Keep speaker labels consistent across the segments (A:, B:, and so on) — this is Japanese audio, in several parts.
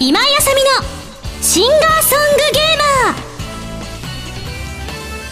A: 今井麻美のシンガーソングゲーム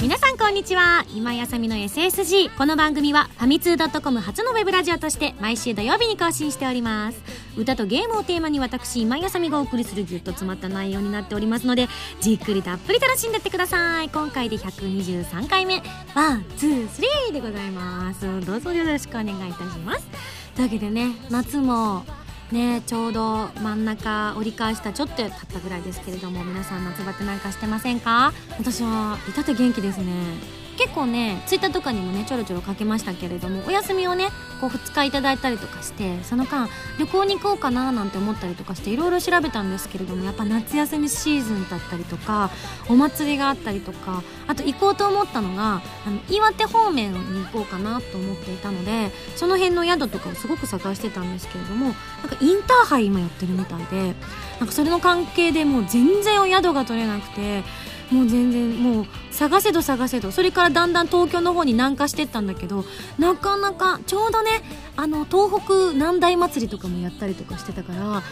A: 皆さんこんにちは。今井麻美の SSG この番組はファミツー .com 初のウェブラジオとして毎週土曜日に更新しております。歌とゲームをテーマに私今井麻美がお送りするぎゅっと詰まった内容になっておりますのでじっくりたっぷり楽しんでってください。今回で123回目 one two three でございます。どうぞよろしくお願いいたします。というわけでね夏もねちょうど真ん中折り返したちょっと経ったぐらいですけれども皆さん夏バテなんかしてませんか？私は至って元気ですね。結構ねツイッターとかにもねちょろちょろかけましたけれどもお休みをねこう2日いただいたりとかしてその間旅行に行こうかななんて思ったりとかしていろいろ調べたんですけれどもやっぱ夏休みシーズンだったりとかお祭りがあったりとかあと行こうと思ったのがあの岩手方面に行こうかなと思っていたのでその辺の宿とかをすごく探してたんですけれどもなんかインターハイ今やってるみたいでなんかそれの関係でもう全然お宿が取れなくてもう全然もう探せど探せど。それからだんだん東京の方に南下してったんだけどなかなかちょうどねあの東北南大祭りとかもやったりとかしてたからも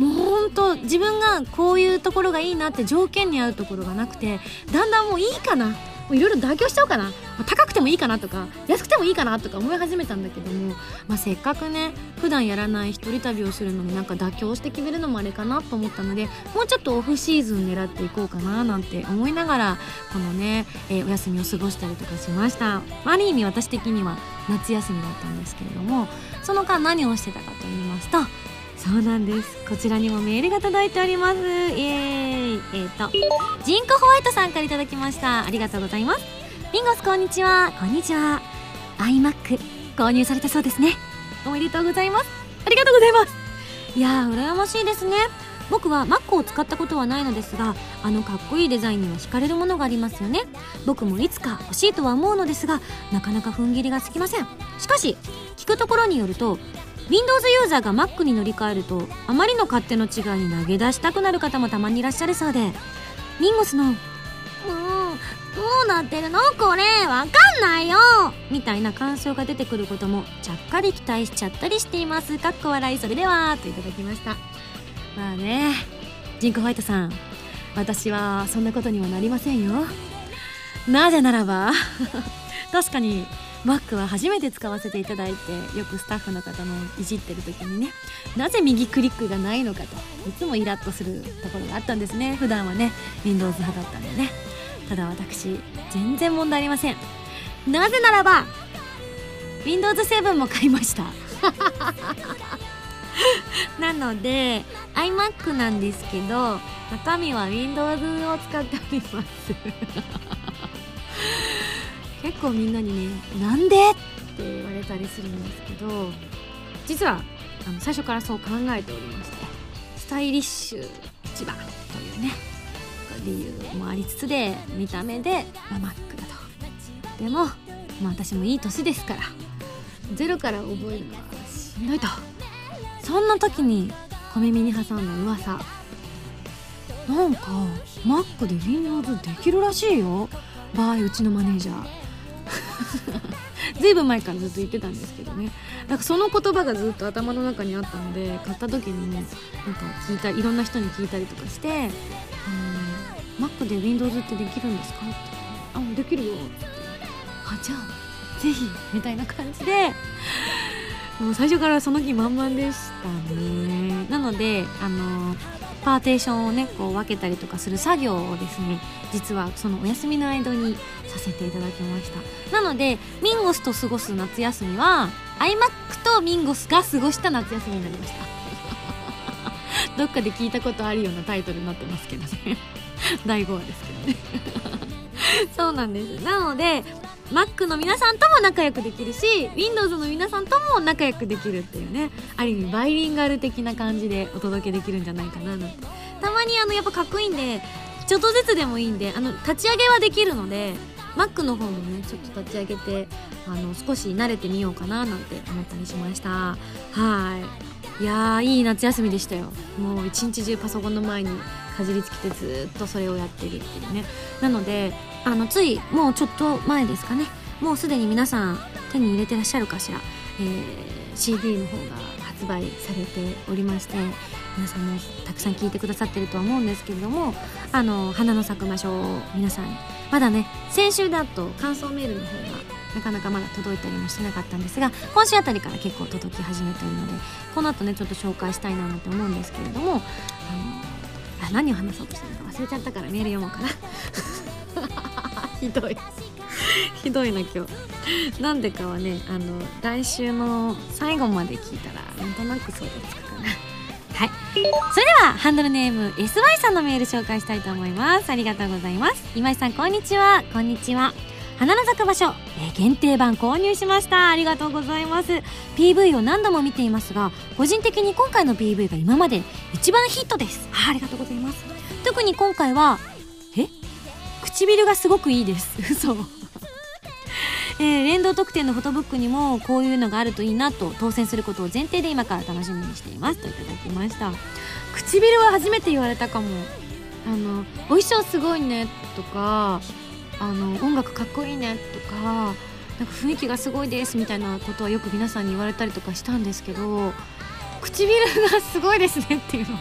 A: うほんと自分がこういうところがいいなって条件に合うところがなくてだんだんもういいかな。いろいろ妥協しちゃおうかな。高くてもいいかなとか安くてもいいかなとか思い始めたんだけども、まあ、せっかくね普段やらない一人旅をするのになんか妥協して決めるのもあれかなと思ったのでもうちょっとオフシーズン狙っていこうかななんて思いながらこのね、えー、お休みを過ごしたりとかしました。ある意味私的には夏休みだったんですけれどもその間何をしてたかと言いますとそうなんです。こちらにもメールが届いております。イエーイ。えっ、ー、とジンクホワイトさんから頂きました。ありがとうございます。ミンゴスこんにちは。こんにちは。iMac 購入されたそうですね。おめでとうございます。ありがとうございます。いやー羨ましいですね。僕は Mac を使ったことはないのですがあのかっこいいデザインには惹かれるものがありますよね。僕もいつか欲しいとは思うのですがなかなか踏ん切りがつきません。しかし聞くところによると Windows ユーザーが Mac に乗り換えるとあまりの勝手の違いに投げ出したくなる方もたまにいらっしゃるそうで。ミンゴスの「もうどうなってるの？これわかんないよ!」みたいな感想が出てくることもちゃっかり期待しちゃったりしています。かっこ笑い。それではといただきました。まあねジンクホワイトさん。私はそんなことにはなりませんよ。なぜならば 確かに Mac は初めて使わせていただいてよくスタッフの方のいじってる時にねなぜ右クリックがないのかといつもイラッとするところがあったんですね。普段はね Windows 派だったんでね。ただ私全然問題ありません。なぜならば Windows 7も買いました。なので iMac なんですけど中身は Windows を使っております。結構みんなにね「なんで?」って言われたりするんですけど実はあの最初からそう考えておりましてスタイリッシュ一番というね理由もありつつで見た目で、まあ、マックだと。でも、まあ、私もいい年ですからゼロから覚えるのはしんどいと。そんな時に小耳に挟んだ噂。なんか Mac で Windows できるらしいよ。場合うちのマネージャー。ずいぶん前からずっと言ってたんですけどね。なんかその言葉がずっと頭の中にあったので買った時にねなんか聞いたいろんな人に聞いたりとかして「あの Mac で Windows ってできるんですか?」って「あできるよ」って「あじゃあぜひ」みたいな感じで。もう最初からその気満々でしたね。なのであのパーテーションをねこう分けたりとかする作業をですね実はそのお休みの間にさせていただきました。なのでミンゴスと過ごす夏休みは iMac とミンゴスが過ごした夏休みになりましたどっかで聞いたことあるようなタイトルになってますけどね。第5話ですけどね。そうなんです。なので Mac の皆さんとも仲良くできるし Windows の皆さんとも仲良くできるっていうねある意味バイリンガル的な感じでお届けできるんじゃないかななんて。たまにあのやっぱかっこいいんでちょっとずつでもいいんであの立ち上げはできるので Mac の方もねちょっと立ち上げてあの少し慣れてみようかななんて思ったりしました。はい。いやーいい夏休みでしたよ。もう一日中パソコンの前にかじりつきてずっとそれをやってるっていうね。なのであのついもうちょっと前ですかね。もうすでに皆さん手に入れてらっしゃるかしら。えー、CD の方が発売されておりまして皆さんもたくさん聞いてくださってるとは思うんですけれどもあの花の咲く場所を皆さんまだね先週だと感想メールの方がなかなかまだ届いたりもしてなかったんですが今週あたりから結構届き始めているのでこの後ねちょっと紹介したいなって思うんですけれどもあのあ何を話そうとしたのか忘れちゃったからメール読もうかな。ひどい。ひどいな今日。なんでかはねあの来週の最後まで聞いたらなんとなくそうですかな。はい。それではハンドルネーム SY さんのメール紹介したいと思います。ありがとうございます。今井さんこんにちは。こんにちは。花の咲く場所、えー、限定版購入しました。ありがとうございます。PV を何度も見ていますが個人的に今回の PV が今まで一番ヒットです。あありがとうございます。特に今回は唇がすごくいいです。嘘。えー、連動特典のフォトブックにもこういうのがあるといいなと当選することを前提で今から楽しみにしています。といただきました。唇は初めて言われたかも。あの「お衣装すごいね」とかあの音楽かっこいいねとかなんか雰囲気がすごいですみたいなことはよく皆さんに言われたりとかしたんですけど唇がすごいですねっていうの。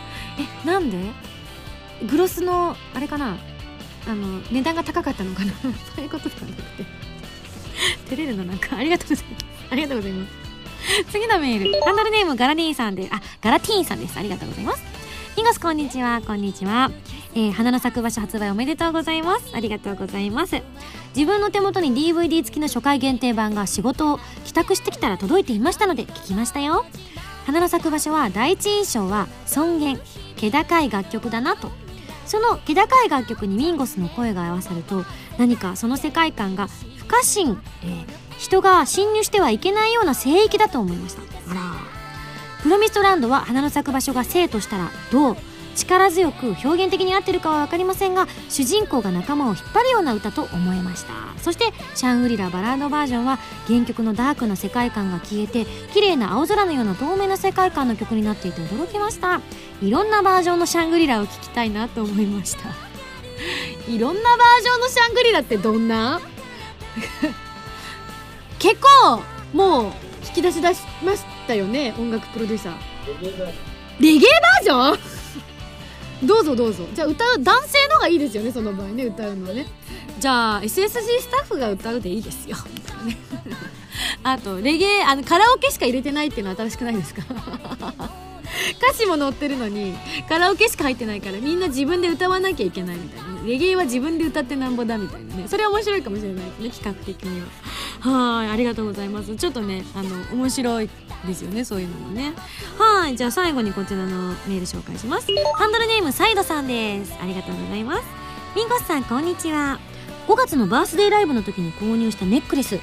A: えなんで？グロスのあれかな？あの値段が高かったのかな？そういうことではなくて。照れるのなんかありがとうございます。ありがとうございます。次のメール。ハンドルネームガラディーンさんであガラティーンさんです。ありがとうございます。ミゴスこんにちは。こんにちは。えー、花の咲く場所発売おめでとうございます。ありがとうございます。自分の手元に DVD 付きの初回限定版が仕事を帰宅してきたら届いていましたので聞きましたよ。花の咲く場所は第一印象は尊厳気高い楽曲だなと。その気高い楽曲にミンゴスの声が合わさると何かその世界観が不可侵、えー、人が侵入してはいけないような聖域だと思いました。あらプロミストランドは花の咲く場所が生としたらどう？力強く表現的に合ってるかは分かりませんが主人公が仲間を引っ張るような歌と思えました。そしてシャングリラバラードバージョンは原曲のダークな世界観が消えて綺麗な青空のような透明な世界観の曲になっていて驚きました。いろんなバージョンのシャングリラを聴きたいなと思いました。いろんなバージョンのシャングリラってどんな？結構もう引き出し出しましたよね音楽プロデューサー。レゲエバージョン？どうぞどうぞ。じゃあ歌う男性の方がいいですよねその場合ね歌うのはね。じゃあ SSG スタッフが歌うでいいですよ。あとレゲエあのカラオケしか入れてないっていうのは新しくないですか？歌詞も載ってるのにカラオケしか入ってないからみんな自分で歌わなきゃいけないみたいな、レゲエは自分で歌ってなんぼだみたいなね。それは面白いかもしれないですね企画的には。はいありがとうございます。ちょっとねあの面白いですよねそういうのもね。はいじゃあ最後にこちらのメール紹介します。ハンドルネームサイドさんです。ありがとうございます。ミンゴスさんこんにちは。5月のバースデーライブの時に購入したネックレス。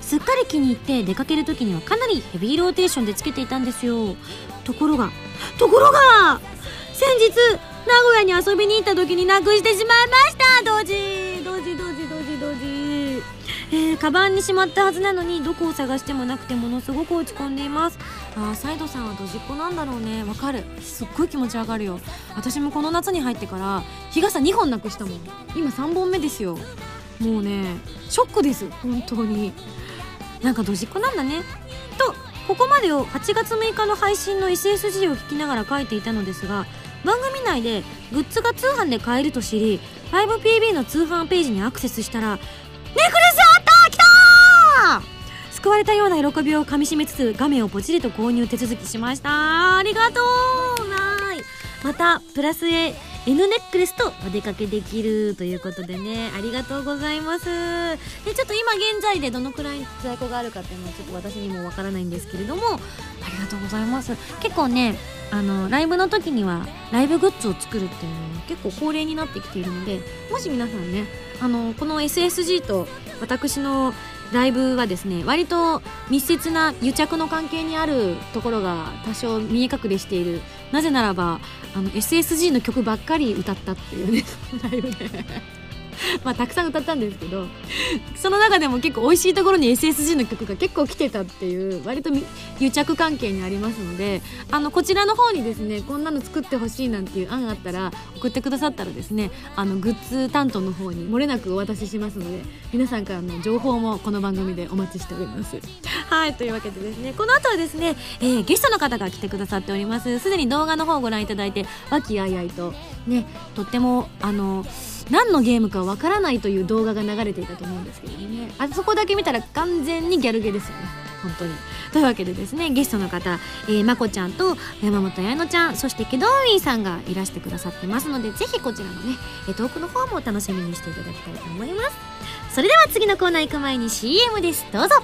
A: すっかり気に入って出かける時にはかなりヘビーローテーションでつけていたんですよ。ところがところが先日名古屋に遊びに行った時になくしてしまいました。同時えー、カバンにしまったはずなのにどこを探してもなくてものすごく落ち込んでいます。あサイドさんはドジっ子なんだろうね。わかる。すっごい気持ちわかるよ。私もこの夏に入ってから日傘2本なくしたもん。今3本目ですよ。もうねショックです。本当に。なんかドジっ子なんだね。とここまでを8月6日の配信の SSG を聞きながら書いていたのですが番組内でグッズが通販で買えると知り 5PB の通販ページにアクセスしたら「ネックレス救われたような喜びをかみしめつつ画面をポチリと購入手続きしました。ありがとう。ない。またプラス A N ネックレスとお出かけできるということでね。ありがとうございます。でちょっと今現在でどのくらい在庫があるかっていうのはちょっと私にもわからないんですけれどもありがとうございます。結構ねあのライブの時にはライブグッズを作るっていうのは結構恒例になってきているのでもし皆さんねあのこの SSG と私のライブはですね割と密接な癒着の関係にあるところが多少見え隠れしている。なぜならばあの SSG の曲ばっかり歌ったっていうね。ライブで まあたくさん歌ったんですけどその中でも結構美味しいところに SSG の曲が結構来てたっていう割と癒着関係にありますのであのこちらの方にですねこんなの作ってほしいなんていう案があったら送ってくださったらですねあのグッズ担当の方に漏れなくお渡ししますので皆さんからの情報もこの番組でお待ちしております。はいというわけでですねこの後はですね、えー、ゲストの方が来てくださっております。すでに動画の方をご覧いただいて和気あいあいとねとってもあの何のゲームかわからないという動画が流れていたと思うんですけどね。あそこだけ見たら完全にギャルゲですよね。本当に。というわけでですねゲストの方、えー、まこちゃんと山本彩乃ちゃんそしてケドウィンさんがいらしてくださってますのでぜひこちらのねトークの方も楽しみにしていただきたいと思います。それでは次のコーナー行く前に CM です。どうぞ。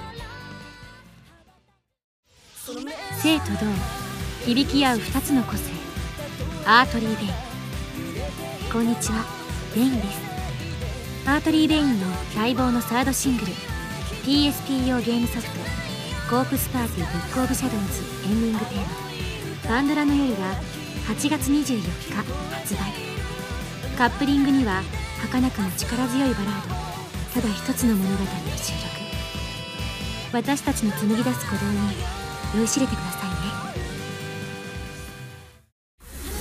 A: 生と同響き合う2つの個性。アートリー・ベイこんにちは。レインです。アートリー・レインの待望のサードシングル PSP 用ゲームソフト「コープスパーティー Book of Shadows」エンディングテーマ「パンドラの夜」が8月24日発売。カップリングには儚くも力強いバラードただ一つの物語を収録。私たちの紡ぎ出す鼓動に酔いしれてくださいね。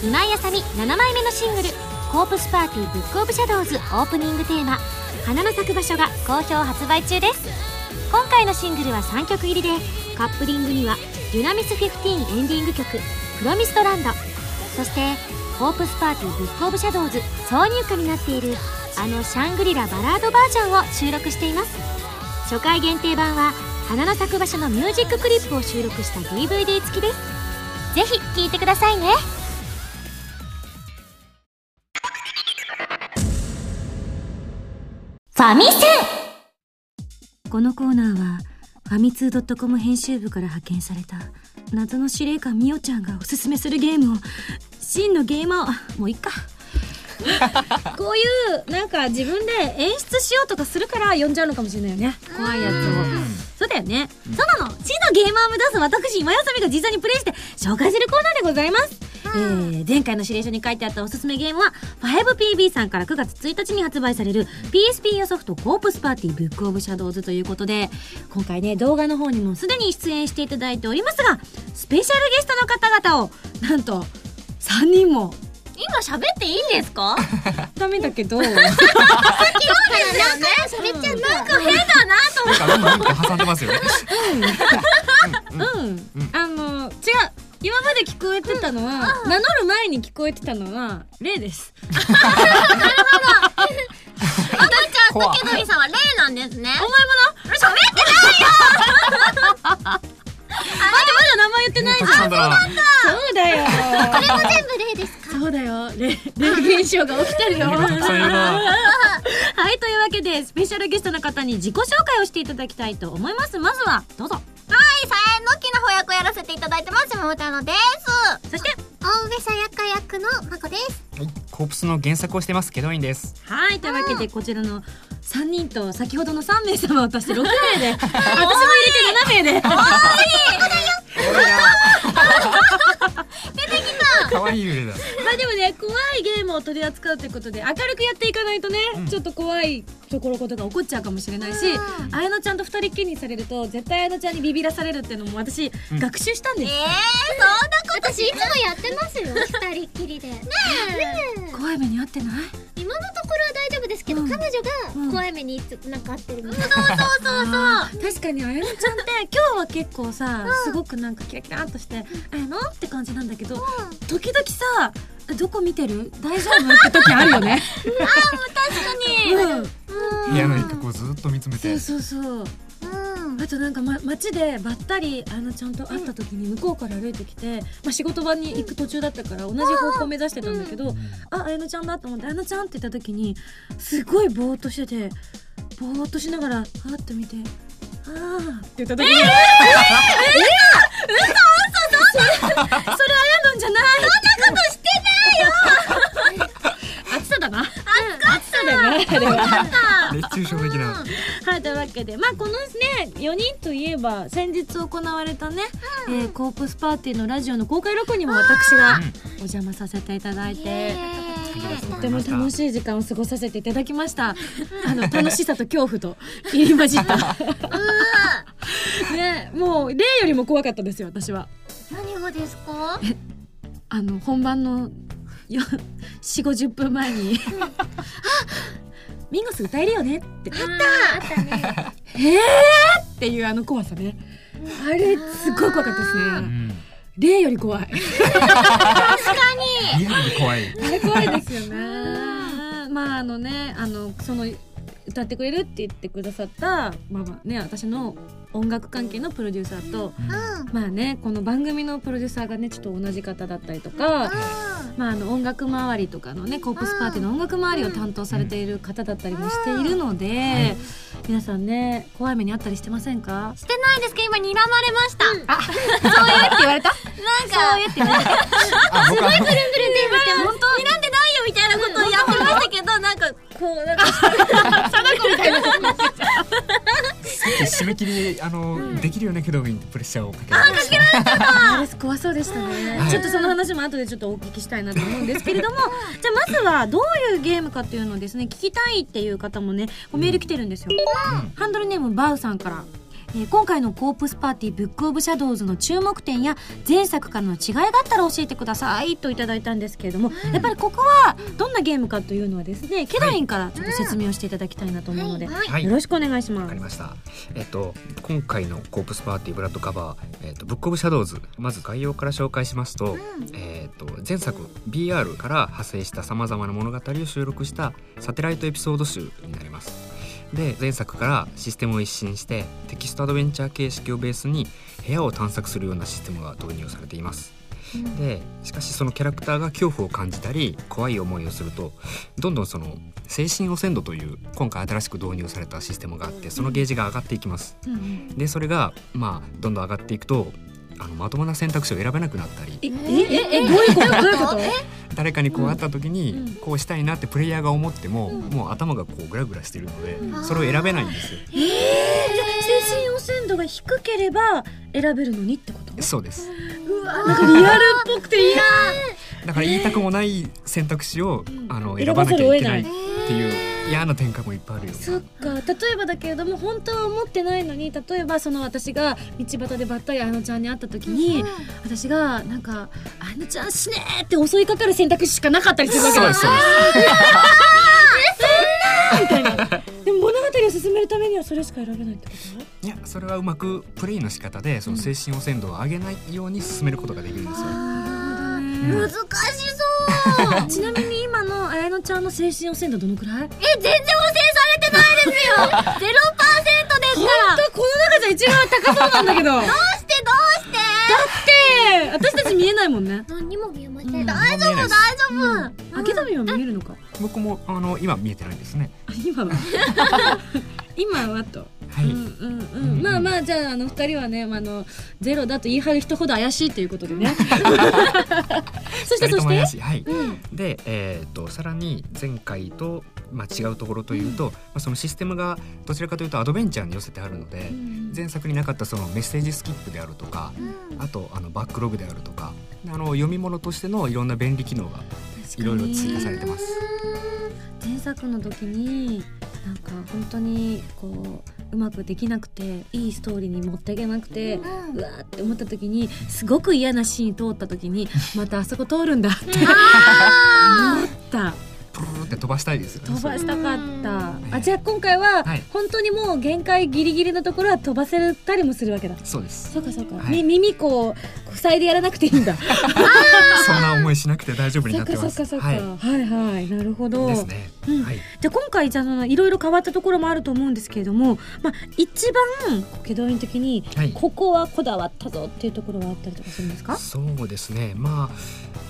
A: 今井麻美7枚目のシングル。コープスパーティー Book of Shadows オープニングテーマ花の咲く場所が好評発売中です。今回のシングルは3曲入りでカップリングにはユナミス15エンディング曲プロミストランド。そしてコープスパーティー Book of Shadows 挿入歌になっているあのシャングリラバラードバージョンを収録しています。初回限定版は花の咲く場所のミュージッククリップを収録した DVD 付きです。ぜひ聴いてくださいね。ファミセン。このコーナーはファミツー .com 編集部から派遣された謎の司令官みおちゃんがおすすめするゲームを真のゲーマーもういっか。こういうなんか自分で演出しようとかするから呼んじゃうのかもしれないよね。怖いやつを。そうだよね、うん、そうなの真のゲーマーを目指す私今休みが実際にプレイして紹介するコーナーでございますえー、前回の指令書に書いてあったおすすめゲームは 5PB さんから9月1日に発売される PSP 用ソフトコープスパーティー Book of Shadows ということで今回ね動画の方にもすでに出演していただいておりますがスペシャルゲストの方々をなんと3人も。
B: 今喋っていいんですか？
A: ダメだけど。
B: さっきから何回も喋っちゃなんか変だなと思って。
C: なんか挟んでますよね。
A: うん、うん。うん、あの違う今まで聞こえてたのは、名乗る前に聞こえてたのは、例です。なるほど。
B: あたちゃん、竹鳥さんは例なんですね。
A: お前もな、
B: 喋ってないよ
A: 待って、まだ名前言ってないじゃん。
B: そうだ
A: そうだよ。
B: これも全部例ですか？
A: そうだよ。例、例現象が起きてるよ。はい、というわけで、スペシャルゲストの方に自己紹介をしていただきたいと思います。まずは、どうぞ。
B: はい、さえのきな翻訳をやらせていただいてます、もたのです。
A: そして、
B: 大上さやか役のまこです。
C: はい、コープスの原作をしてます、ケドインです。
A: はい、というわけで、こちらの3人と、先ほどの3名様を足して6名で、私も入れて7名で。おーい。出てきた。
C: 可愛い揺れだ。
A: まあでもね、怖いゲームを取り扱うということで、明るくやっていかないとね、うん、ちょっと怖いところことが起こっちゃうかもしれないし、綾乃ちゃんと二人っきりにされると、絶対綾乃ちゃんにビビらされるっていうのも私、うん、学習したんです。え
B: えー、そんなこと私いつもやってますよ、二人っきりで。ね
A: え。怖い目に遭ってない？
B: 今のところは大丈夫ですけど、うん、彼女が怖い目になんか合ってるみたいな。
A: そうそうそうそう。確かに綾乃ちゃんって今日は結構さ、すごくなんかキラキラっとして、綾乃？って感じなんだけど、時々さ、どこ見てる？大丈夫？って時あるよね。
B: ああもう確かに、うん。
C: 部屋の一角をずっと見つめて。
A: そうそうそう。あとなんか、ま、街でばったりあのちゃんと会った時に向こうから歩いてきて、まあ、仕事場に行く途中だったから同じ方向目指してたんだけど、あ綾乃ちゃんだと思って「綾乃ちゃん」って言った時にすごいぼーっとしててぼーっとしながらはって見て「ああ」って言った時に「えー、えー、えー、嘘嘘！嘘それあやのんじゃない。
B: そんなことして
A: ないよ。暑さだな。暑さだねあれ
C: は熱中症的な。
A: はいというわけでまあこのね4人といえば先日行われたね、うん、えー、コープスパーティーのラジオの公開録にも私がお邪魔させていただいてとても楽しい時間を過ごさせていただきました。あの楽しさと恐怖と入り混じった。ねもう例よりも怖かったですよ私は
B: 何がですか？
A: あの本番のよ4 5 0分前に 「ミンゴス歌えるよね」って。
B: あったあったね「
A: えー!」っていうあの怖さね。あれすっごい怖かったですね。
C: うん。
A: 例より怖い。
C: リアルに怖い。
A: あれ怖いですよね。まああのねあのその歌ってくれるって言ってくださったまあまあね私の音楽関係のプロデューサーと
B: うん。
A: まあねこの番組のプロデューサーがねちょっと同じ方だったりとか、まあ、あの音楽周りとかのねコープスパーティーの音楽周りを担当されている方だったりもしているので、皆さんね怖い目にあったりしてませんか？
B: してないですけど今睨まれました。
A: そういうって言われた？
B: なんか。そういうって言われて
C: あ僕は
B: ブルンブルンって言って本当睨んでないよみたいなことをやってましたけどなんかこうなんか
C: さっき締め切りあの、できるよねけどウィンってプレッシャーをかけられました
A: あれ怖そうでしたね、
C: はい。
A: ちょっとその話も後でちょっとお聞きしたいなと思うんですけれども じゃあまずはどういうゲームかっていうのをですね聞きたいっていう方もねメール来てるんですよ、ハンドルネームバウさんからえー今回のコープスパーティーブックオブシャドウズの注目点や前作からの違いがあったら教えてくださいといただいたんですけれども、やっぱりここはどんなゲームかというのはですねケドウィンからちょっと説明をしていただきたいなと思うので、
B: はい
C: はい
A: よろしくお願いします
C: わかりました。えっと今回のコープスパーティーブラッドカバー、えっと Book of Shadows まず概要から紹介しますと、えっと前作 BR から派生したさまざまな物語を収録したサテライトエピソード集になります。で前作からシステムを一新してテキストアドベンチャー形式をベースに部屋を探索するようなシステムが導入されています。でしかしそのキャラクターが恐怖を感じたり怖い思いをするとどんどんその精神汚染度という今回新しく導入されたシステムがあってそのゲージが上がっていきます。でそれがまあどんどん上がっていくとあのまともな選択肢を選べなくなったり。
A: ええええどういうこと？どういうこと？
C: 誰かにこう会った時に
A: うん
C: こうしたいなってプレイヤーが思ってももう頭がこうグラグラしてるのでそれを選べないんですよ
A: えー、じゃあ精神汚染度が低ければ選べるのにってこと
C: そうです
A: うわなんかリアルっぽくていいな
C: だから言いたくもない選択肢をあの
A: 選
C: 選ばなきゃいけないいっていう嫌な展開もいっぱいあるよ
A: そっか。例えばだけれども本当は思ってないのに例えばその私が道端でばったりあのちゃんに会った時に、私がなんか「あのちゃん死ね!」って襲いかかる選択肢しかなかったりするわけだ。
C: そうです
A: みたいな。でも物語を進めるためにはそれしか選べないってこと？
C: いやそれはうまくプレイの仕方でその精神汚染度を上げないように進めることができるんですよ。
B: 難し
A: ちなみに今の綾乃ちゃんの精神汚染度どのくらい？
B: え全然汚染されてないですよ。ゼロパーセントです
A: 本
B: から。
A: 当この中じゃ一番高そうなんだけど。だっ
B: どうしてどうして？
A: て私たち見えないもんね。
B: 何にも見えません、
A: うん。
B: 大丈夫大丈夫、
A: あけどみは見えるのか？
C: 僕もあの今見えてないですね。
A: あ今は 今はと。
C: はい。
A: うんうんうん、まあまあじゃああの二人はね、まあ、あのゼロだと言い張る人ほど怪しいということでね。そしてそして？
C: はい。
A: うん。
C: で、えー、とさらに前回と、まあ、違うところというと、まあ、そのシステムがどちらかというとアドベンチャーに寄せてあるので、前作になかったそのメッセージスキップであるとか、あとあのバックログであるとかあの読み物としてのいろんな便利機能がいろいろ追加されてます。
A: 前作の時になんか本当にこううまくできなくていいストーリーに持っていけなくて、うわーって思った時にすごく嫌なシーン通った時にまたあそこ通るんだって思った。
C: って飛ばしたいですよね。
A: 飛ばしたかった。
C: ん。
A: あじゃあ今回は
C: はい。
A: 本当にもう限界ギリギリのところは飛ばせたりもするわけだ。
C: そうです。
A: そうかそうか、
C: はい。
A: み耳こう塞いでやらなくていいんだ。
C: そんな思いしなくて大丈夫に
A: そっか
C: なってます。
A: そっかそっか、
C: は
A: はい、はい。なるほど。
C: い。ですね。
A: うん
C: はい。
A: じゃあ今回じゃあそのいろいろ変わったところもあると思うんですけれども、まあ、一番祁答院的に
C: はい。
A: ここはこだわったぞっていうところはあったりとかするんですか、
C: そうですね。ま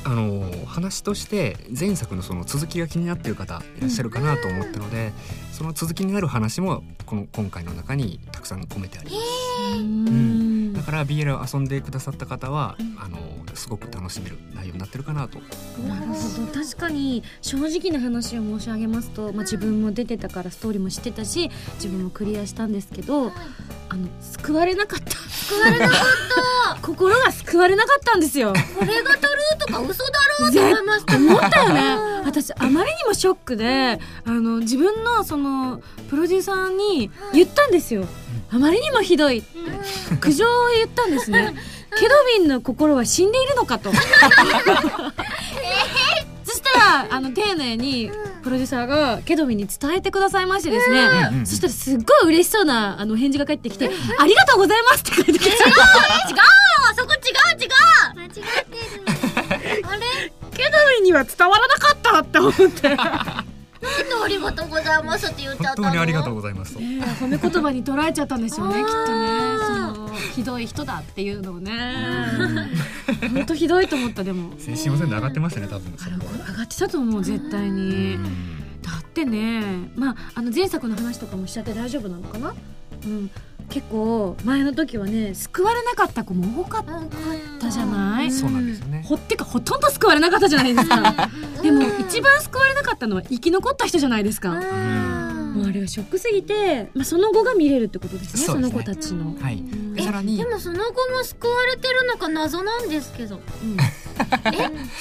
C: ああの話として前作のその続きが気になっている方いらっしゃるかなと思ったので、その続きになる話もこの今回の中にたくさん込めてあります、
A: うん。
C: だから BL を遊んでくださった方は、あのすごく楽しめる内容になってるかなと。
A: なるほど。確かに正直な話を申し上げますと、まあ、自分も出てたからストーリーも知ってたし自分もクリアしたんですけどあの救われなかった。
B: 救われなかっ
A: 心が救われなかったんですよ。
B: たこれがタルーとか嘘だろうと思いました
A: 思ったよね。私あまりにもショックであの自分のそのプロデューサーに言ったんですよ。あまりにもひどい。って苦情を言ったんですね。ケドビンの心は死んでいるのかと。そしたらあの丁寧にプロデューサーがケドビンに伝えてくださいましてですね、
C: うん。うん
A: そしたらすっごい嬉しそうなあの返事が返ってきて「ありがとうございます」って書いてきて
B: 違う！よそこ違う！違う！間違ってる。あれ？
A: ケドビンには伝わらなかったって思って
B: ありがとうございますって言っちゃったの。
C: 本当にありがとうございます。と
A: ねえ褒め言葉に捉えちゃったんでしょうねきっとね。
B: あ
A: そ
B: ー
A: のひどい人だっていうのをね。本当ひどいと思ったでも。
C: 精神汚染で上がってましたね多分。そこは
A: 上がってたと思う絶対に。
C: うん。
A: だってねまああの前作の話とかもしちゃって大丈夫なのかな？うん。結構前の時はね救われなかった子も多かったじゃない？
C: そうなんですよね。
A: ほってかほとんど救われなかったじゃないですか。でも一番救われなかったのは生き残った人じゃないですか。もうあれはショックすぎて、まあ、その後が見れるってことですねそ
C: ね。
A: の子たちの、
C: はい。
A: うん。
C: でさらに。
B: でもその後も救われてるのか謎なんですけど。
A: うん。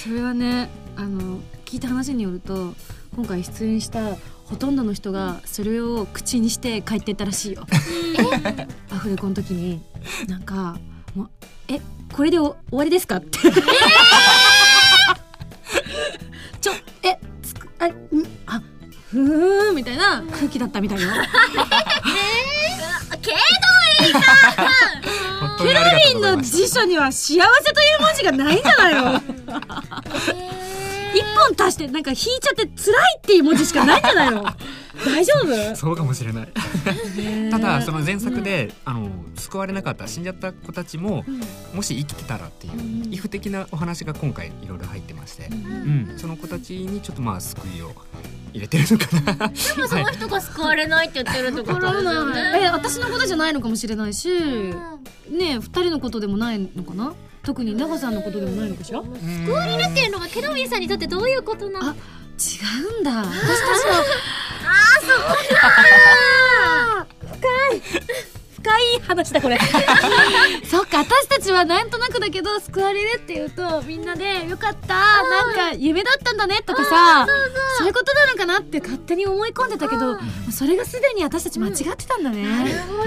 A: それはねあの聞いた話によると今回出演したほとんどの人がそれを口にして帰ってったらしいよ。アフレコの時になんかもうえこれでお終わりですか？って。ちょえつくあんあふーんみたいな空気だったみたいよ。
B: け
C: 本当にありがとうござい
A: の辞書には幸せという文字がないんじゃないの一本足してなんか引いちゃって辛いっていう文字しかないんじゃないの？大丈夫？
C: そうかもしれない。
A: ね
C: ただその前作で、あの救われなかった死んじゃった子たちも、もし生きてたらっていう、
A: うん。
C: イフ的なお話が今回いろいろ入ってまして、
A: うん。
C: うん。その子たちにちょっとまあ救いを入れてるのかな。
B: でもその人が救われないって言ってるってことですよね。
A: え私のことじゃないのかもしれないし。ねえ二人のことでもないのかな？特に長さんのことでもないのかしら？違
B: 救われるっていうのがケロミンさんにとってどういうことなの？
A: あうんだ。私たちは深い深い話だこれ。そっか私たちはなんとなくだけど救われるっていうとみんなでよかったなんか夢だったんだねとかさそういうことなのかなって勝手に思い込んでたけどそれがすでに私たち間違ってたんだね、
B: なるほど。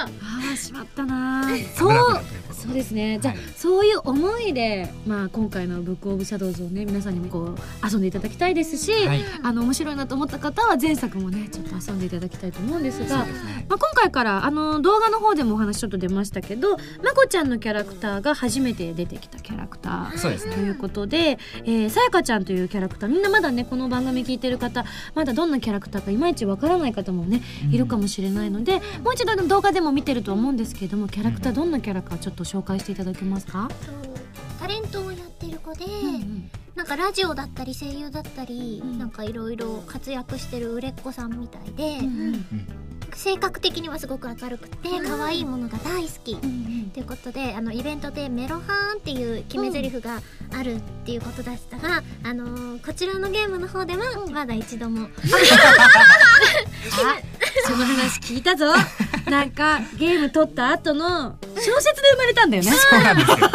A: あ あしまったな。そう。そうですね。じゃあ、
C: はい
A: そういう思いで、まあ、今回の「ブック・オブ・シャドウズ」をね皆さんにもこう遊んでいただきたいですし、
C: はい。
A: あの面白いなと思った方は前作もねちょっと遊んでいただきたいと思うんですが
C: ね。
A: まあ、今回からあの動画の方でもお話ちょっと出ましたけどまこちゃんのキャラクターが初めて出てきたキャラクターということで、えーさやかちゃんというキャラクターみんなまだねこの番組聞いてる方まだどんなキャラクターかいまいちわからない方もねいるかもしれないので、もう一度の動画でも見てると思うんですけれどもキャラクターどんなキャラかちょっと紹介していただけますか、
B: タレントをやってる子で、
A: うん
B: なんかラジオだったり声優だったり、
A: うん。
B: なんかいろいろ活躍してる売れっ子さんみたいで、
A: うん
B: 性格的にはすごく明るくて可愛いものが大好き。
A: うん
B: ということであのイベントでメロハーンっていう決め台詞があるっていうことでしたが、あのーこちらのゲームの方ではまだ一度も、
A: その話聞いたぞなんかゲーム撮った後の小説で生まれたんだよね。
C: そうなんですよ。
A: だ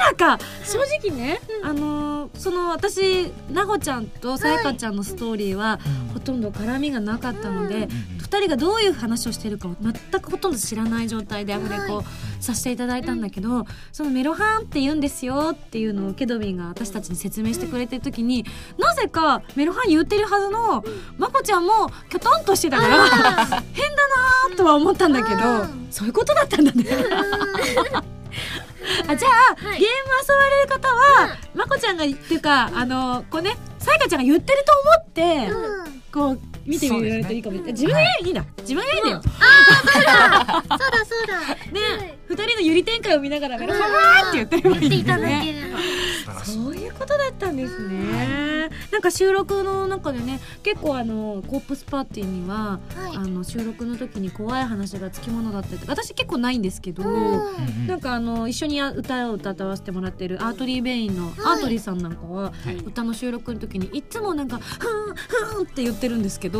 A: からか。正直ね、あのーその私なほちゃんとさやかちゃんのストーリーは、ほとんど絡みがなかったので、二人がどういう話をしてるかを全くほとんど知らない状態でアフレコさせていただいたんだけど、そのメロハンって言うんですよっていうのをケドビンが私たちに説明してくれてる時に、なぜかメロハン言ってるはずのまこちゃんもきょとんとしてたから変だなーとは思ったんだけど、そういうことだったんだね。あじゃあ、
B: はい。
A: ゲーム遊ばれる方は、まこちゃんがっていうかあのこうねさやかちゃんが言ってると思って、
B: うん。
A: こう見てみるといいかも、
C: そうですね。
A: 自分がやりゃいいんだ、自分がやりゃいいんだよ、
B: そうだそうだ。
A: ね二人のゆり展開を見ながらメロハーって言ってればいい
B: 言っていた
A: んだよねそういうことだったんですね。なんか収録の中でね、結構あのコープスパーティーには、
B: はい。
A: あの収録の時に怖い話がつきものだったり私結構ないんですけど。
B: うん。
A: なんかあの一緒に歌を歌わせてもらってるアートリー・ベインのアートリーさんなんかは、
C: はい。
A: 歌の収録の時にいつもなんか「ふんふん」って言ってるんですけど「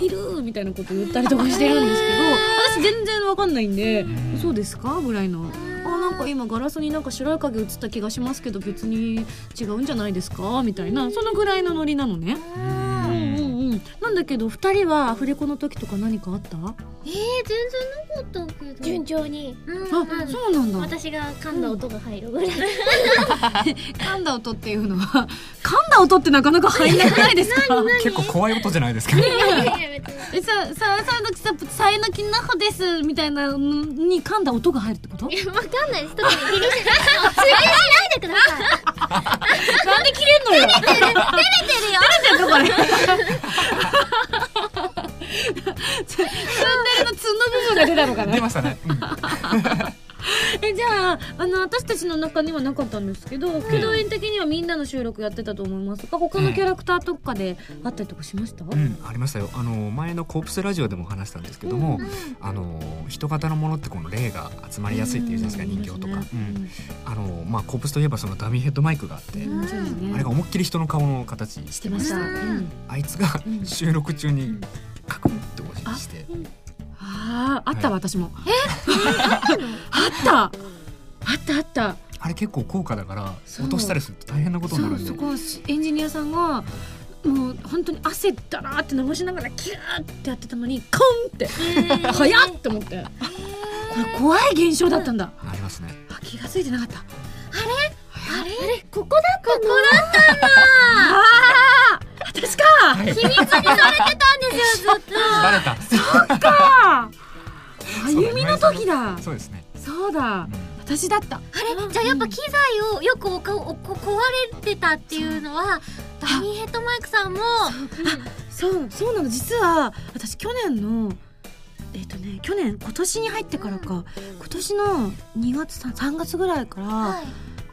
A: いる」みたいなこと言ったりとかしてるんですけど私全然わかんないんで
C: うん「
A: そうですか?」ぐらいの。あなんか今ガラスになんか白い影映った気がしますけど別に違うんじゃないですか？みたいなそのぐらいのノリなのね。うんうん、なんだけど2人はアフレコの時とか何かあった？あ
B: えー、全然なかったけど。
D: 順調に。
B: うんうん。
A: そうなんだ。
B: 私が噛んだ音が入るぐらい、
A: 噛んだ音っていうのは噛んだ音ってなかなか入んなくないですか？
C: 結構怖い音じゃないですか。
A: えさささのきささえのきなほですみたいなのに噛んだ音が入るってこと？
B: いやわかんないです。特に気にしない気にしないでください。
A: なんで切れんのよ？照れてるよ。照れてるのこれ ツンデレのツンの部分が出たのかな。
C: 出ましたね、うん。
A: えじゃああの私たちの中にはなかったんですけど副動員的にはみんなの収録やってたと思いますが他のキャラクターとかであったりとかしました、
C: うん、ありましたよ。あの前のコープスラジオでも話したんですけども、あの人型のものってこの霊が集まりやすいっていうじゃないですか、人形とか、うん。あのまあ、コープスといえばそのダミーヘッドマイクがあって、
A: うん。
C: あれが思いっきり人の顔の形し
A: しててました、
C: あいつが
A: うん。
C: 収録中にカクンって押して、
A: あああったわ、
C: はい。
A: 私も。え？あった。あったあった。
C: あれ結構高価だから
A: そう。
C: 落としたりすると大変なことになるんで
A: そうそこエンジニアさんがもう本当に汗だらーって流しながらキューってやってたのにコンって。早っって思って。これ怖い現象だったんだ。
C: ありますね。
A: あ気がついてなかった。
B: あれ？ここだったの？ここだった
A: ああ私か。
C: はい。
B: 秘密にされてたんですよずっと。
C: バレた。
A: か。歩みの時だ。
C: そうですね、
A: そうだ。
C: うん。
A: 私だった。
B: あれ？じゃあやっぱ機材をよくおかおこ壊れてたっていうのはダニーヘッドマイクさんも。
A: そう。そうなの。実は私去年のえっ、とね去年今年に入ってからか。今年の2月 3, 3月ぐらいから、
B: はい。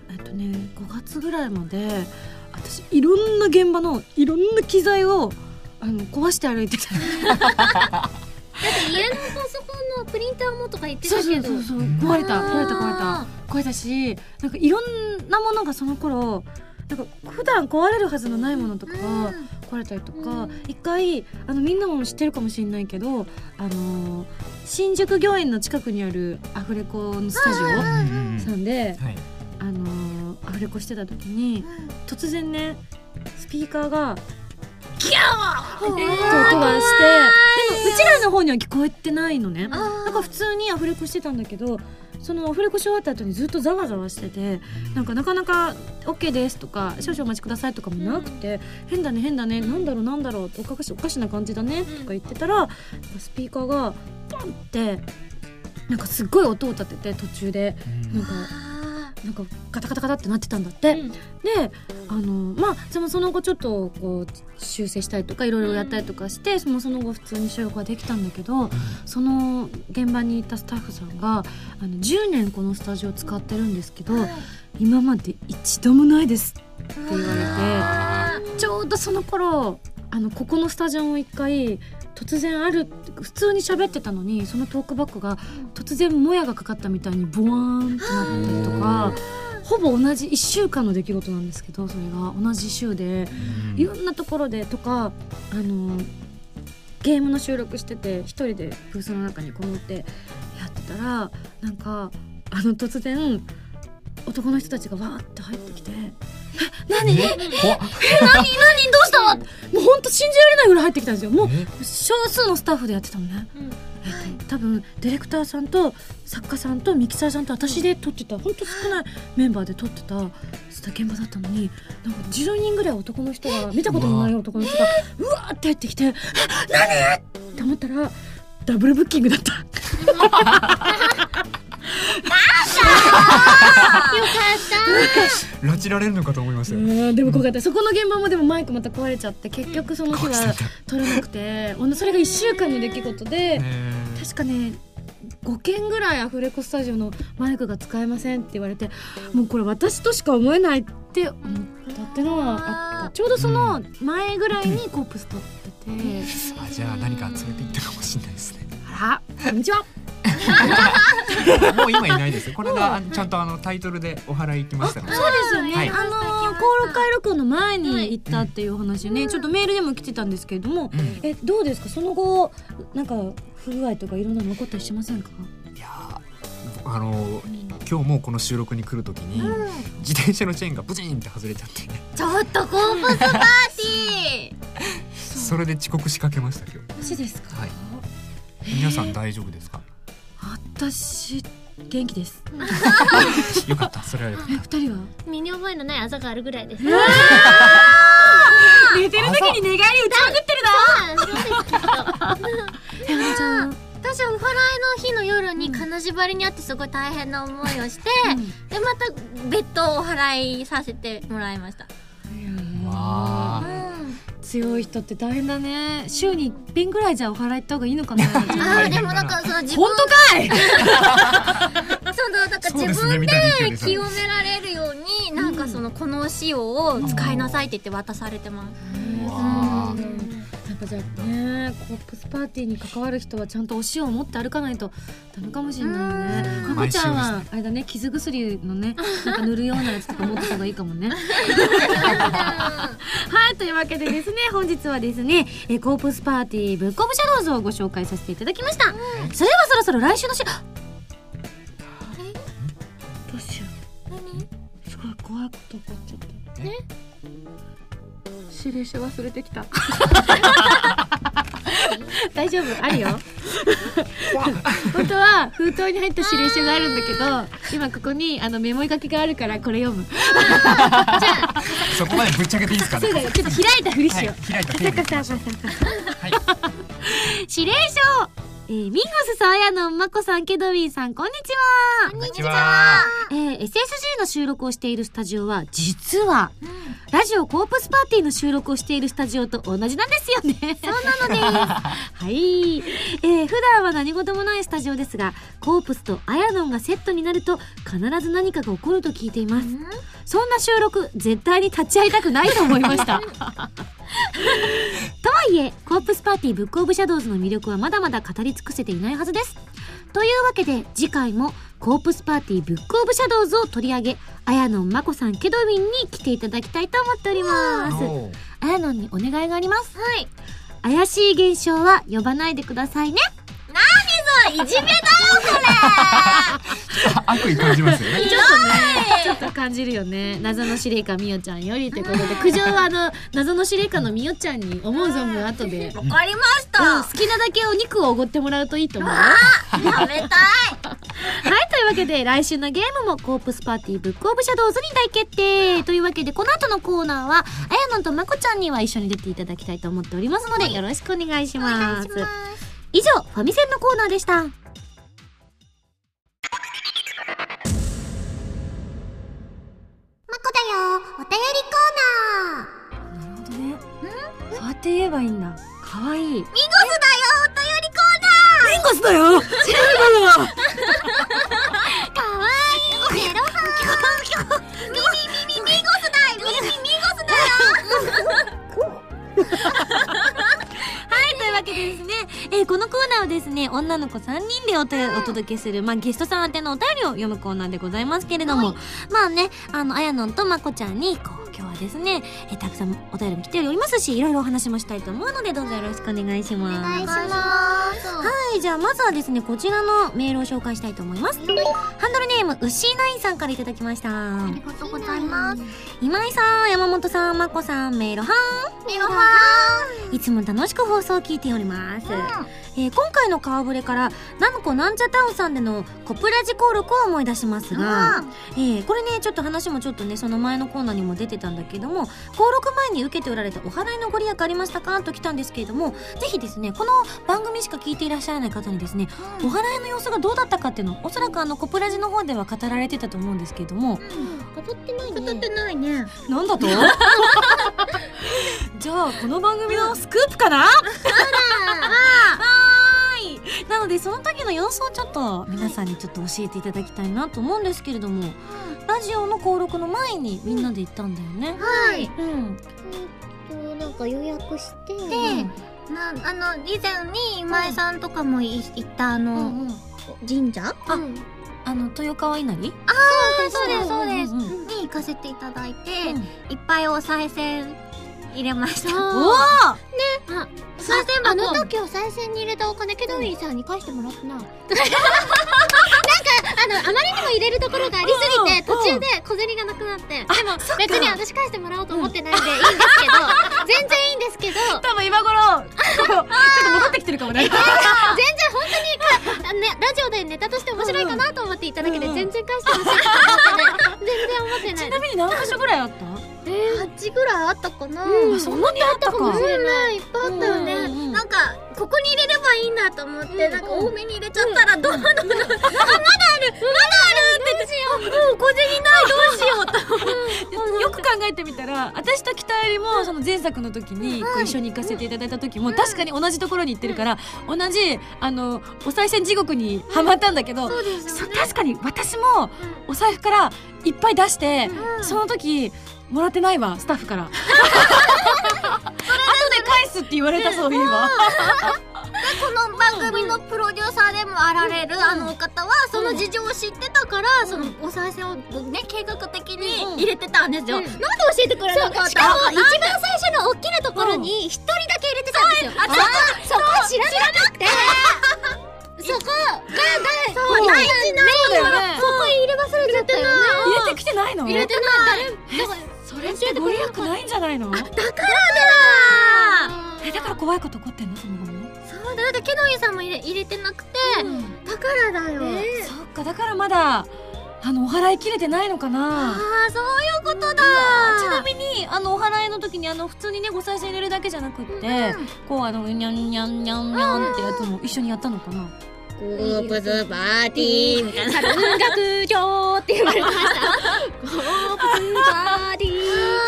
A: えっ、とね5月ぐらいまで私いろんな現場のいろんな機材をあの壊して歩いてた。
B: だって家のパソコンのプリンターもとか言ってたけど。
A: そうそう壊れた。壊れた壊れ
B: あ
A: た。壊れたしなんかいろんなものがその頃なんか普段壊れるはずのないものとか
B: ー
A: が
B: うん。
A: 壊れたりとか、
B: うん
A: 一回あのみんなも知ってるかもしれないけどあの新宿御苑の近くにあるアフレコのスタジオ
C: うんうんうん
A: さんで、
C: はい。
A: あのアフレコしてた時に突然ねスピーカーがギャー！って音がしてでもうちらの方には聞こえてないのね。
B: あ
A: なんか普通にアフレコしてたんだけどそのアフレコし終わった後にずっとざわざわしててなんかなかなか OK ですとか少々お待ちくださいとかもなくて、変だね変だねなんだろうなんだろうおかしおかしな感じだねとか言ってたら、スピーカーがポンってなんかすっごい音を立てて途中で。
C: うん。
A: なんかなんかガタガタガタってなってたんだって、
B: うん。
A: であのまあそのその後ちょっとこう修正したりとかいろいろやったりとかして、そのその後普通に収録ができたんだけどその現場にいたスタッフさんがあの10年このスタジオ使ってるんですけど、今まで一度もないですって言わ
C: あ
A: れてちょうどその頃あのここのスタジオも一回突然ある普通に喋ってたのにそのトークバックが突然もやがかかったみたいにボワーンってなったりとかほぼ同じ1週間の出来事なんですけどそれが。同じ週で
C: うん。
A: いろんなところでとかあのゲームの収録してて一人でブースの中にこもってやってたらなんかあの突然男の人たちがわーって入ってきて「え何？え？何？何？どうした?」もうほんと信じられないぐらい入ってきたんですよ。もう
C: え？
A: 少数のスタッフでやってたのね、
B: うん。
A: えっと、多分ディレクターさんと作家さんとミキサーさんと私で撮ってた。ほんと少ないメンバーで撮ってた。現場だったのになんか10人ぐらい男の人が見たこともない男の人がうわーって入ってきてえ「何?」って思ったらダブルブッキングだった。
C: 拉致られるのかと思いました。よ
A: うんでも怖かった。そこの現場もでもマイクまた壊れちゃって結局その日は撮れなくて。それが1週間の出来事で
C: ね
A: 確かね5件ぐらいアフレコスタジオのマイクが使えませんって言われてもうこれ私としか思えないって思ったってのはあった。ちょうどその前ぐらいにコープス撮ってて、
C: あじゃあ何か連れて行ったかもしれないですね
A: あらこんにちは。
C: もう今いないですよ。これがちゃんとあのタイトルでお祓い行きましたので。
A: そうですよね、
C: はい。
A: あの登録会録音の前に行ったっていう話ね、ちょっとメールでも来てたんですけれども、
C: うん。
A: えどうですか？その後なんか不具合とかいろんなの残ったりしませんか？
C: いやーあの今日もこの収録に来るときに、自転車のチェーンがブチンって外れちゃって。
B: ちょっとコープスパーティー。
C: それで遅刻しかけました今
A: マジですか、
C: はい。日皆さん大丈夫ですか？
A: 私元気です。
C: よかったそれはよかっ
A: え二人は？
B: 身に覚えのないあざがあるぐらいです。
A: 寝てる時に寝返り打ちまくってるな！えまちゃん。
B: 私お祓いの日の夜に金縛りにあってすごい大変な思いをして、でまた別途お祓いさせてもらいました。
A: 強い人って大変だね。週に一遍ぐらいじゃお祓い行った方がいいのかな。
B: あーでもなんかその自分
A: 本当かい！
B: そのなんか自分
C: でさ
B: 清められるようになんかそのこの塩を使いなさいって言って渡されてます。
C: わー
A: やっぱじゃあねコープスパーティーに関わる人はちゃんとお塩を持って歩かないとダメかもしれないね。
B: うん。
A: かこちゃんはあれだね傷薬のね なんか塗るようなやつとか持ってた方がいいかもね。はいというわけでですね本日はですねえコープスパーティー Book of Shadows をご紹介させていただきました、それではそろそろ来週のしどうしよう。すごい怖いこと起こっちゃった。
C: え？
A: 指令書忘れてきた大丈夫あるよ本当は封筒に入った指令書があるんだけど今ここにあのメモ書きがあるからこれ読むじゃあ
C: そこまでぶっちゃけていいですかね
A: そうだよちょっと開いたふりし
C: はい、開いた
A: ふりしよう
C: はい
A: 指令書えー、ミンゴスさあやのまこさんケドウィンさんこんにちは。
C: こんにちは。
A: えー SSG の収録をしているスタジオは実は、ラジオコープスパーティーの収録をしているスタジオと同じなんですよね。そうなのです。はい、えー、普段は何事もないスタジオですがコープスとアヤノンがセットになると必ず何かが起こると聞いています。そんな収録絶対に立ち会いたくないと思いました。とはいえコープスパーティー Book of Shadows の魅力はまだまだ語り尽くせていないはずです。というわけで次回もコープスパーティー Book of Shadows を取り上げあやのんまこさんケドウィンに来ていただきたいと思っております。
C: おー。
A: あやのんにお願いがあります。
B: はい。
A: 怪しい現象は呼ばないでくださいね
B: いじめだよ
C: 悪意感じますよね。
A: ちょっとね。ちょっと感じるよね。謎の司令官みおちゃんよりということで。苦情はあの謎の司令官のみおちゃんに思う存分後で。
B: わかりまし
A: うん
B: た。
A: 好きなだけお肉をおごってもらうといいと思うよ。
B: 食べたい。
A: はい、というわけで来週のゲームもコープスパーティー Book of Shadows に大決定。というわけでこの後のコーナーはあやのんとまこちゃんには一緒に出ていただきたいと思っておりますのでよろしくお願いします以上ファミ通のコーナーでした
B: まこだよ。お便りコーナー。
A: なるほどねそうやって言えばいいんだかわいいミンゴ
B: ミンゴスだよ。お便りコーナー。
A: スだよ
B: かわいい。メロハン。ミミミミミンゴスだよ。ミミミンゴスだよ。
A: けでですね、えーこのコーナーはですね、女の子3人でお手お届けする、まあ、ゲストさん宛てのお便りを読むコーナーでございますけれども、まあね、あの、あやのんとまこちゃんに、こう、今日はですね、えーたくさんお便りも来ておりますし、いろいろお話もしたいと思うので、どうぞよろしくお願いします。
B: お願いします。
A: はい、じゃあまずはですね、こちらのメールを紹介したいと思います。ハンドルネーム、うっしーナインさんからいただきました。
B: ありがとうございます。
A: 今井さん、山本さん、まこさん、メールは
B: メロハ
A: ん。いつも楽しく放送を聞いております。
B: ン。
A: えー今回の顔ぶれからナムコなんちゃタウンさんでのコプラジ登録を思い出しますが、えーこれねちょっと話もちょっとねその前のコーナーにも出てたんだけども登録前に受けておられたお払いのご利益ありましたかと来たんですけれどもぜひですねこの番組しか聞いていらっしゃらない方にですねお払いの様子がどうだったかっていうのをおそらくあのコプラジの方では語られてたと思うんですけれども
B: 語ってないね。語ってないね。
A: なんだと？じゃあこの番組のスクープかな？い。なのでその時の様子をちょっと皆さんにちょっと教えていただきたいなと思うんですけれども、ラジオの登録の前にみんなで行ったんだよね。
B: はい。
A: うん。
B: えっとなんか予約して
A: うん。
D: なあの以前に今井さんとかもい行ったあの、
A: うんうん。
D: 神社？
A: あ
B: うん。
A: あの豊川稲荷？
D: そうです。そうです、
A: うんうんうん。
D: に行かせていただいて、
A: うん。
D: いっぱいお賽銭入れました。
A: おお。
B: あ
D: 賽銭箱
B: あの時お賽銭に入れたお金ケドウィンさんに返してもらったな。なんかあのあまりにも入れるところがありすぎて
A: うん。
B: 途中で小銭がなくなって。でも別に私返してもらおうと思ってないんでいいんですけど 全然いいんですけど。
A: 多分今頃 ちょっと戻ってきてるかもね。
B: 全然本当にか、ね、ラジオでネタとして面白いかなと思っていただけで
A: うん
B: 全然返してほしいと思ってない全然思ってない
A: ちなみに何箇所ぐらいあった？
D: 8ぐらいあったかな、
B: うん
A: あそんなにあったか。
B: かもしれ
D: ない。いっぱいあったよね、
A: うんうんうん。
D: なんかここに入れればいいんだと思って、
B: うん
D: なんか多めに入れちゃったらどうなの、あまだある！まだある！って言ってもう小銭ない！どうしようと
A: よく考えてみたら私と北寄りもその前作の時にこう一緒に行かせていただいた時も確かに同じところに行ってるから同じあのお賽銭地獄にはまったんだけど
D: ね。
A: 確かに私もお財布からいっぱい出して
D: うん。
A: その時もらってないわスタッフから。後で返すって言われたそういえば。
D: この番組のプロデューサーでもあられるあのお方はその事情を知ってたから、そのお賽銭をね計画的に入れてたんですよ、
B: うん。
D: なんで教えてくれなかった
B: しかも一番最初の大きなところに一人だけ入れてたんですよ。あそこ知らなくて。そこが
D: そう大事な
A: そうだよね。
B: そこ入れ忘れちゃったよね。
A: 入れてきてないの？
B: 入れてない。だから
A: それってご利益ないんじゃないの？
D: だから
A: えだから怖いこと起こってんの？その後も
D: そうだ。だからケノイさんも入れ入れてなくて、だからだよ、
A: そっかだからまだあのお祓い切れてないのかな？
D: ああそういうことだ。
A: ちなみにあのお祓いの時にあの普通にねご賽銭入れるだけじゃなくって、こうあのにゃんにゃんにゃんにゃんってやつも一緒にやったのかな、
D: コープスパーティー。みたいな。
B: 猿学長って言われてましたゴープスパーティー。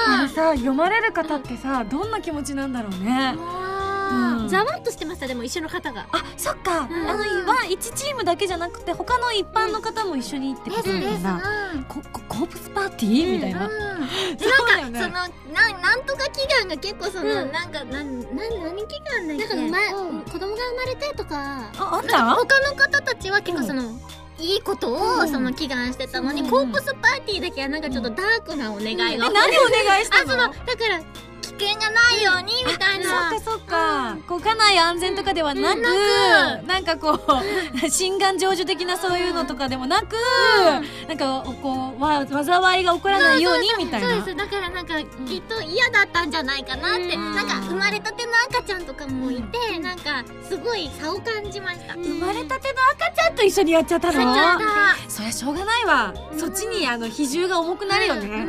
A: あれさ読まれる方ってさどんな気持ちなんだろうね、うん。
B: ざわっとしてましたでも一緒の方が。
A: あそっか、
B: ん。
A: あのは1チームだけじゃなくて他の一般の方も一緒にってことなのかな、ここコープスパーティーみたいな、
D: うん。
A: そうだよね
D: そのなん。なん。とか祈願が結構その、
B: うん。
D: なん。かなん。なん。何祈願だっけ
B: なん。か子供が生まれてとか
A: ああん。ちゃん。
D: 他の方たちは結構その、いいことを
A: うん。
D: その祈願してたのに、
A: うん。
D: コープスパーティーだけはなん。かちょっとダークなお願いが、
A: え何お願いしたの
D: あそのだから危険がないようにみたいな、
A: そっかそっか、こう家内安全とかではなく、なんかこう心願成就的なそういうのとかでもなく、なんかこうわ災いが起こらないようにみたいな。
D: そうですだからなんかきっと嫌だったんじゃないかなって、
A: うん。
D: なんか生まれたての赤ちゃんとかもいて、なんかすごい差を感じました、
A: 生まれたての赤ちゃんと一緒にやっちゃったの？そりゃしょうがないわ、そっちにあの比重が重くなるよね、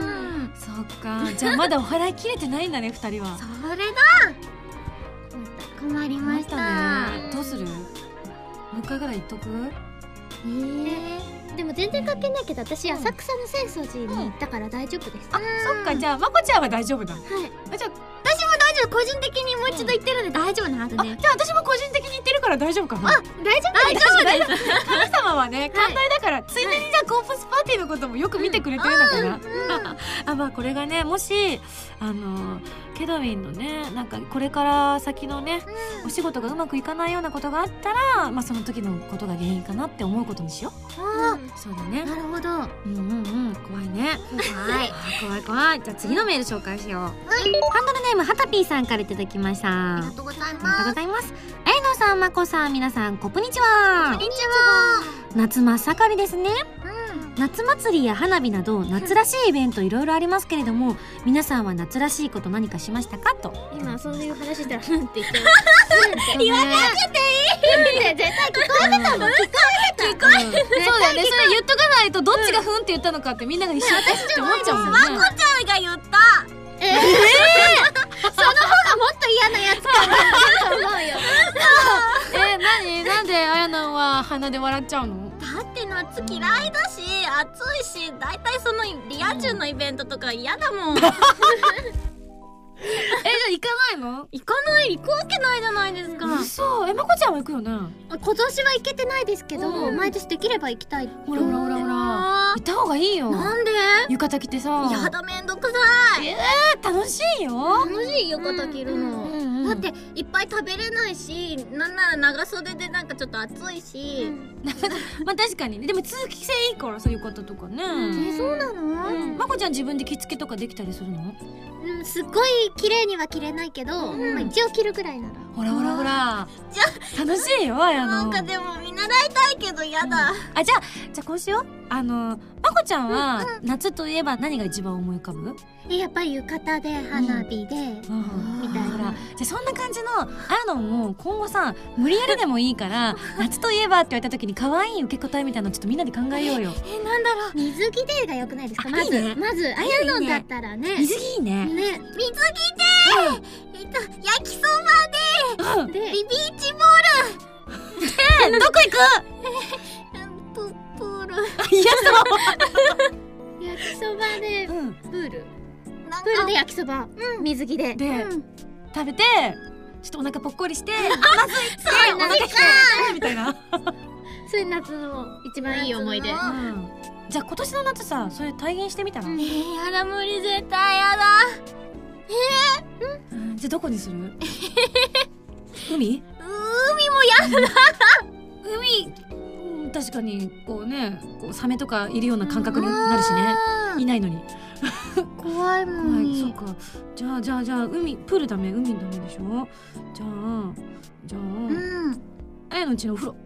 A: そっか。じゃあまだお祓い切れてないんだね二人は。
D: それだ。困りました。
A: ね。どうする？もう一回ぐらい言っとく？
B: えー、でも全然関係ないけど私浅草の浅草寺に行ったから大丈夫です、
A: あそっかじゃあまこちゃんは大丈夫だ
B: はい。
A: あじゃあ
D: 私も大丈夫個人的にもう一度言ってるんで大丈夫なはず
A: あ
D: ね
A: じゃあ私も個人的に言ってるから大丈夫かな？
D: あ大丈夫大丈夫です。
A: 神様はね寛大だから、ついでにじゃあコープスパーティーのこともよく見てくれてるのかな、あまあこれがねもしあのケドウィンのねなんかこれから先のね、お仕事がうまくいかないようなことがあったらまあその時のことが原因かなって思うことにしよ
D: あ
A: うそうだね。
D: なるほど。は
A: うんうんうん。怖いね。
D: い。
A: あー怖い怖い。じゃあ次のメール紹介しよう、
D: はい
A: ハンドルネームはたぴーさんからいただきました。
D: あ
A: あ
D: りがとうござい
A: りがとう
D: ます
A: ございます。えのさんまこさん皆さんこんにちは。
D: こんにちは。
A: 夏真っ盛りですね。
D: うん
A: 夏祭りや花火など夏らしいイベントいろいろありますけれども皆さんは夏らしいこと何かしましたか？と。
B: 今そういう話したら うんって言って
A: 言わな
B: くていい絶対聞こえてたもん。聞こえてた。聞こえて
A: そうだよね。それ言っとかないとどっちがふんって言ったのかってみんなが一緒って思っちゃうもんね。
D: ちゃんが言った。
B: その方がもっと嫌なやつかなって思うよ。
A: え何？なんであやなんは鼻で笑っちゃうの？
D: だって夏嫌いだし暑いし大体そのリア充のイベントとか嫌だもん。
A: じゃあ行かないの？
D: 行かない。行くわけないじゃないですか。
A: 嘘。えまこちゃんは行くよね？
B: 今年は行けてないですけど、
A: うん。
B: 毎年できれば行きたい。
A: ほらほらほらほら。行った方がいいよ。
D: なんで？
A: 浴衣着てさ。
D: やだめんどくさい。
A: え楽しいよ。
D: 楽しい浴衣着るの、
A: うんうん
D: だっていっぱい食べれないしなんなら長袖でなんかちょっと暑いし、
A: まあ確かにね。でも通気性いいからさ浴衣とかね。
D: えそうなの、
A: うん。まこちゃん自分で着付けとかできたりするの？
B: うん、すっごい綺麗には着れないけど、
D: うん。
B: まあ、一応着るくらいなら。
A: ほらほらほら。
D: じゃ
A: 楽しいよあやの
D: なんかでも見習いたいけどやだ、
A: あじゃあじゃあこうしようあのまこちゃんは夏といえば何が一番思い浮かぶ？
B: えやっぱり浴衣で花火で、みたいな。
A: じゃあそんな感じのあやのも今後さ無理やりでもいいから 夏といえばって言われた時に可愛い受け答えみたいなのちょっとみんなで考えようよ。
D: えなんだろう。
B: 水着でが良くないですか？まず
A: ね。
B: まずあやのんだったらね。
A: 水着いいね。
B: ね。
D: 水着で、えっと焼きそば
A: うん。
B: で
D: でビビーチボ
A: えどこ行く？
D: ー ル
A: いや
B: 焼きそばで
A: そううん。
B: プール。プールで
D: か
B: 焼きそば、水着で。
A: で、
D: うん。
A: 食べてちょっとお腹ぽっこりしてあまずいってお腹きてみたいな。
B: それ夏の一番いい思い出。
A: うん。じゃあ今年の夏さそれ体現してみたら、
B: うん
D: えー、やだ無理絶対やだ。
A: うん。じゃあどこにする？海？
D: 海もやだ。
A: 海うん確かにこうねこうサメとかいるような感覚になるしね。いないのに。
D: 怖いもん
A: はい、
D: に
A: そうか。じゃあじゃあじゃあ海プールダメ？海ダメでしょ？じゃあじゃあ、
D: うん。
A: あやのうちのお風呂。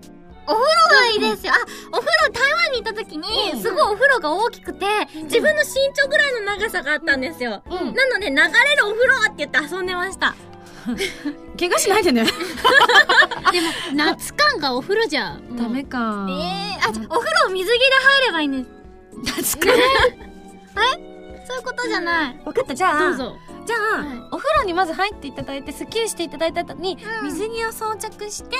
D: お風呂がいいですよ。あ、お風呂台湾に行った時に、
A: うん。
D: すごいお風呂が大きくて、自分の身長ぐらいの長さがあったんですよ。
A: うん。
D: なので、流れるお風呂って言って遊んでました。
A: 怪我しないでね。
B: でも夏感がお風呂じゃん
A: ダメか。
D: ええあ、じゃあお風呂水着で入ればいいんです。
A: 夏か
D: そういうことじゃない。
A: 分かった。じゃあ
B: どうぞ。
A: じゃあ、
B: はい。
A: お風呂にまず入っていただいてスッキリしていただいた後に、
D: うん。
A: 水着を装着して、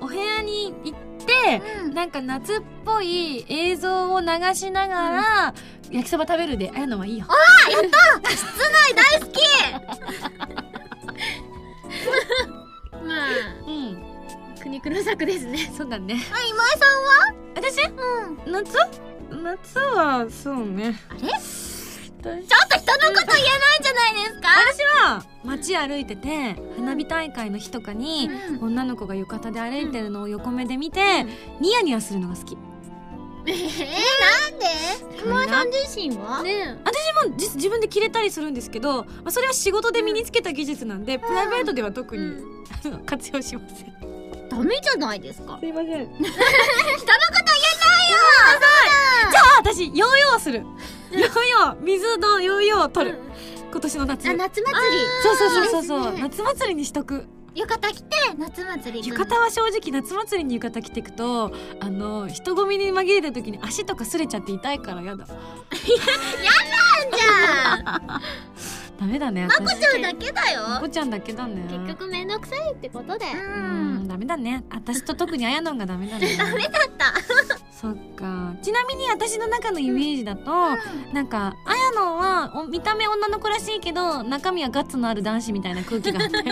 D: う
A: お部屋に行って、
D: うん。
A: なんか夏っぽい映像を流しながら、焼きそば食べるであやのはいいよ。
D: 大好
B: 苦肉の策ですね。
A: そうだね。
D: あ、今井さ
A: 私
D: んは？うん。
A: 夏？夏はそうね。
D: あれ？
A: 私？
D: ちょっと人のこと言えないんじゃないですか？
A: 私は街歩いてて花火大会の日とかに、
D: うん。
A: 女の子が浴衣で歩いてるのを横目で見て、ニヤニヤするのが好き。
D: えー、なんで？今井さん自身は？
B: ね。
A: 私も実自分で着れたりするんですけど、まあ、それは仕事で身につけた技術なんで、プライベートでは特に、活用しません
D: ダメじゃないですか。
A: すいません。
D: 人のこと言えないよ。
A: じゃあ私ヨーヨーする。ヨーヨー水のヨーヨーを取る、今年の夏。
B: あ夏祭り。
A: そうそうそうそう
B: ね。
A: 夏祭りにしとく。
D: 浴衣着て、夏祭り。
A: 浴衣は正直夏祭りに浴衣着ていくとあの人混みに紛れた時に足とか擦れちゃって痛いからやだ。
D: じゃあ、
A: ダメだね
D: まこちゃんだけだよ。
A: まこちゃんだけだね。
B: 結局めんどくさいってことで。
D: う
A: うん
D: ん。
A: ダメだね。私と特にあやのんがダメだね。
D: ダメだった。
A: そっか。ちなみに私の中のイメージだと、なんかあやのんはお見た目女の子らしいけど中身はガッツのある男子みたいな空気があって。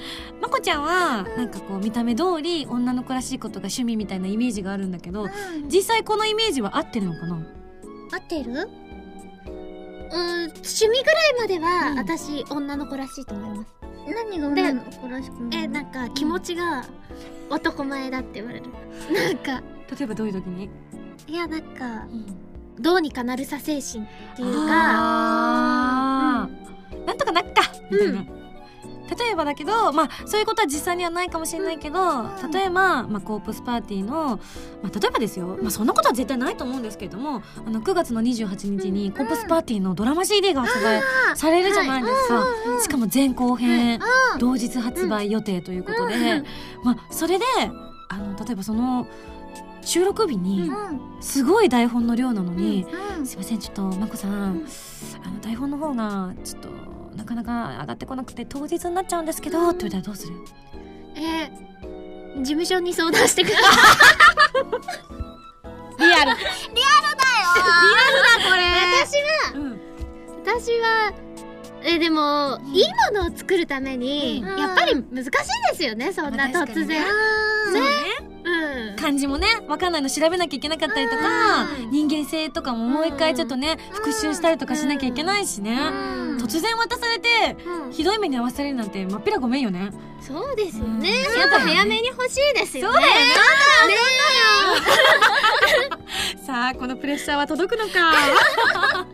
A: まこちゃんはなんかこう見た目通り女の子らしいことが趣味みたいなイメージがあるんだけど実際このイメージは合ってるのかな？
B: 合ってる？うん趣味ぐらいまでは、
A: うん。
B: 私女の子らしいと思います。
D: 何が女の子らしくない
B: えなんか気持ちが男前だって言われる。なんか
A: 例えばどういう時に、
B: いやなんかどうにかなるさ精神っていうか
A: あー。なんとかなっか！みたいな、例えばだけどまあそういうことは実際にはないかもしれないけど、
D: ん。
A: 例えば、まあ、コープスパーティーの、まあ、例えばですよ、まあ、そんなことは絶対ないと思うんですけれどもあの9月の28日にコープスパーティーのドラマ CD が発売されるじゃないですか、しかも前後編、同日発売予定ということで、まあ、それであの例えばその収録日にすごい台本の量なのに、すいませんちょっとまこさん、あの台本の方がちょっとなかなか上がってこなくて当日になっちゃうんですけど、って言われたらどうする？
B: えー事務所に相談してくださ
A: リアル。
D: リアルだよ。
B: い私は
A: うん。
B: 私はう
E: えでもいいものを作るために、
D: うん。
E: やっぱり難しいですよねそんな突然、
A: ね
E: うん
A: 漢字もね分かんないの調べなきゃいけなかったりとか人間性とかももう一回ちょっとね復習したりとかしなきゃいけないしね。突然渡されて
E: うん。
A: ひどい目に遭わされるなんてまっぴらごめんよね
E: そうですよね、
A: うん。
E: やっぱ早めに欲しいですよね。
A: そうだよ。ね さあこのプレッシャーは届くのか。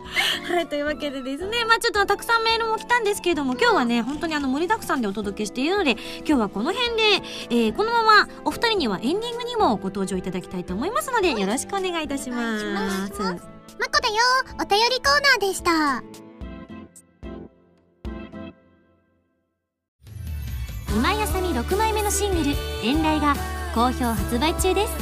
A: はいというわけでですねまあちょっとたくさんメールも来たんですけれども今日はね本当にあの盛りだくさんでお届けしているので今日はこの辺で、えーこのままお二人にはエンディングにもご登場いただきたいと思いますのでよろしくお願いいたします。
D: まこだよお便りコーナーでした
A: 今井あさみ6枚目のシングル「遠雷」が好評発売中です。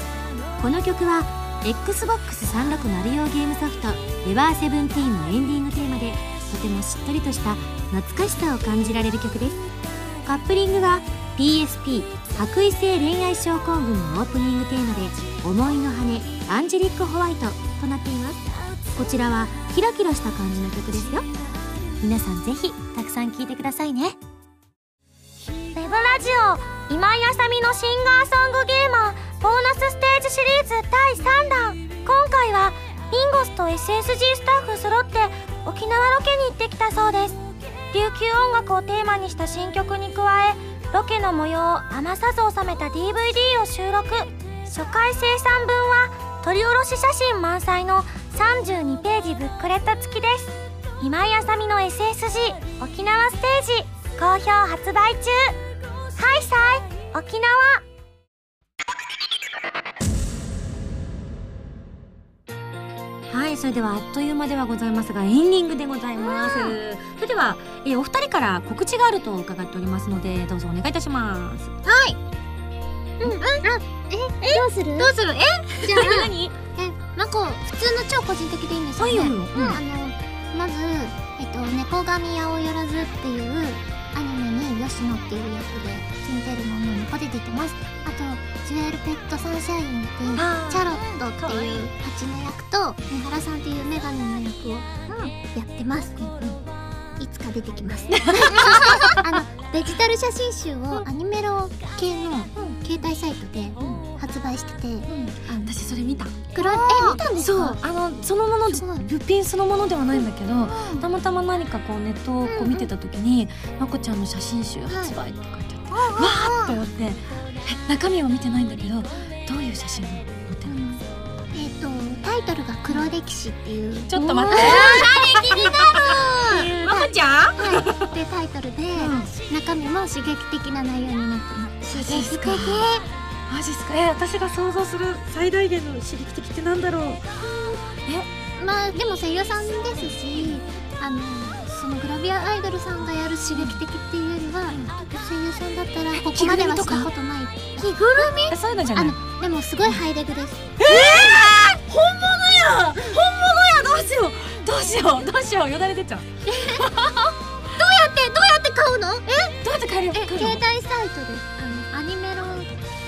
A: この曲は XBOX360 用ゲームソフト「エバーセブンティーンのエンディングテーマでとてもしっとりとした懐かしさを感じられる曲です。カップリングは PSP 白衣性恋愛症候群のオープニングテーマで「思いの羽アンジェリック・ホワイト」となっています。こちらはキラキラした感じの曲ですよ。皆さんぜひたくさん聴いてくださいね。
F: ブラジオ今井あさみのシンガーソングゲーマーボーナスステージシリーズ第3弾。今回はミンゴスと SSG スタッフ揃って沖縄ロケに行ってきたそうです。琉球音楽をテーマにした新曲に加えロケの模様を余さず収めた DVD を収録。初回生産分は撮り下ろし写真満載の32ページブックレット付きです。今井あさみの SSG 沖縄ステージ好評発売中。ハイサイ沖縄。
A: はいそれではあっという間ではございますがエンディングでございます、それでは、えーお二人から告知があると伺っておりますのでどうぞお願いいたします。
E: どうする？
D: どうする？え？
E: じゃあ
A: 何？
E: えまこ普通の超個人的でいいんですよね。
A: はいよいよ、
E: うん。あのまずえっと「猫神八百万」っていうアニメに吉野っていう役でツンテルモンの猫で出てますあと「ジュエルペットサンシャイン」っていうチャロットっていう蜂の役と三原さんっていうメガネの役をやってます、いつか出てきます。あのデジタル写真集をアニメロ系の携帯サイトで発売してて、あの
A: 私それ見た。
E: 黒え見たんですか？
A: そう。あのそのもの物品そのものではないんだけどたまたま何かこうネットをこう見てた時に「まこちゃんの写真集発売」って書いてあって、わーって思って。え中身は見てないんだけどどういう写真を載ってるの？
E: えっ、とタイトルが「黒歴史」っていう。
A: ちょっと待って。まこちゃん
E: はい。ってい。うタイトルで、中身も刺激的な内容になってます。
A: マジっすか？
E: 刺激的
A: マジっすか？え私が想像する最大限の刺激的ってなんだろう。
E: まあでも声優さんですしあのそのグラビアアイドルさんがやる刺激的っていうは、声優さんだったらここまではしたことない。着ぐるみ？
A: えそういうのじゃない。
E: でもすごいハイレグです。
A: 本物や！本物や！どうしよう！どうしよう！どうしよう！よだれ出ちゃう。
E: えどうやって買うの？え？
A: どうやって帰る？
E: え
A: 来るの？
E: 携帯サイトですあのアニメロ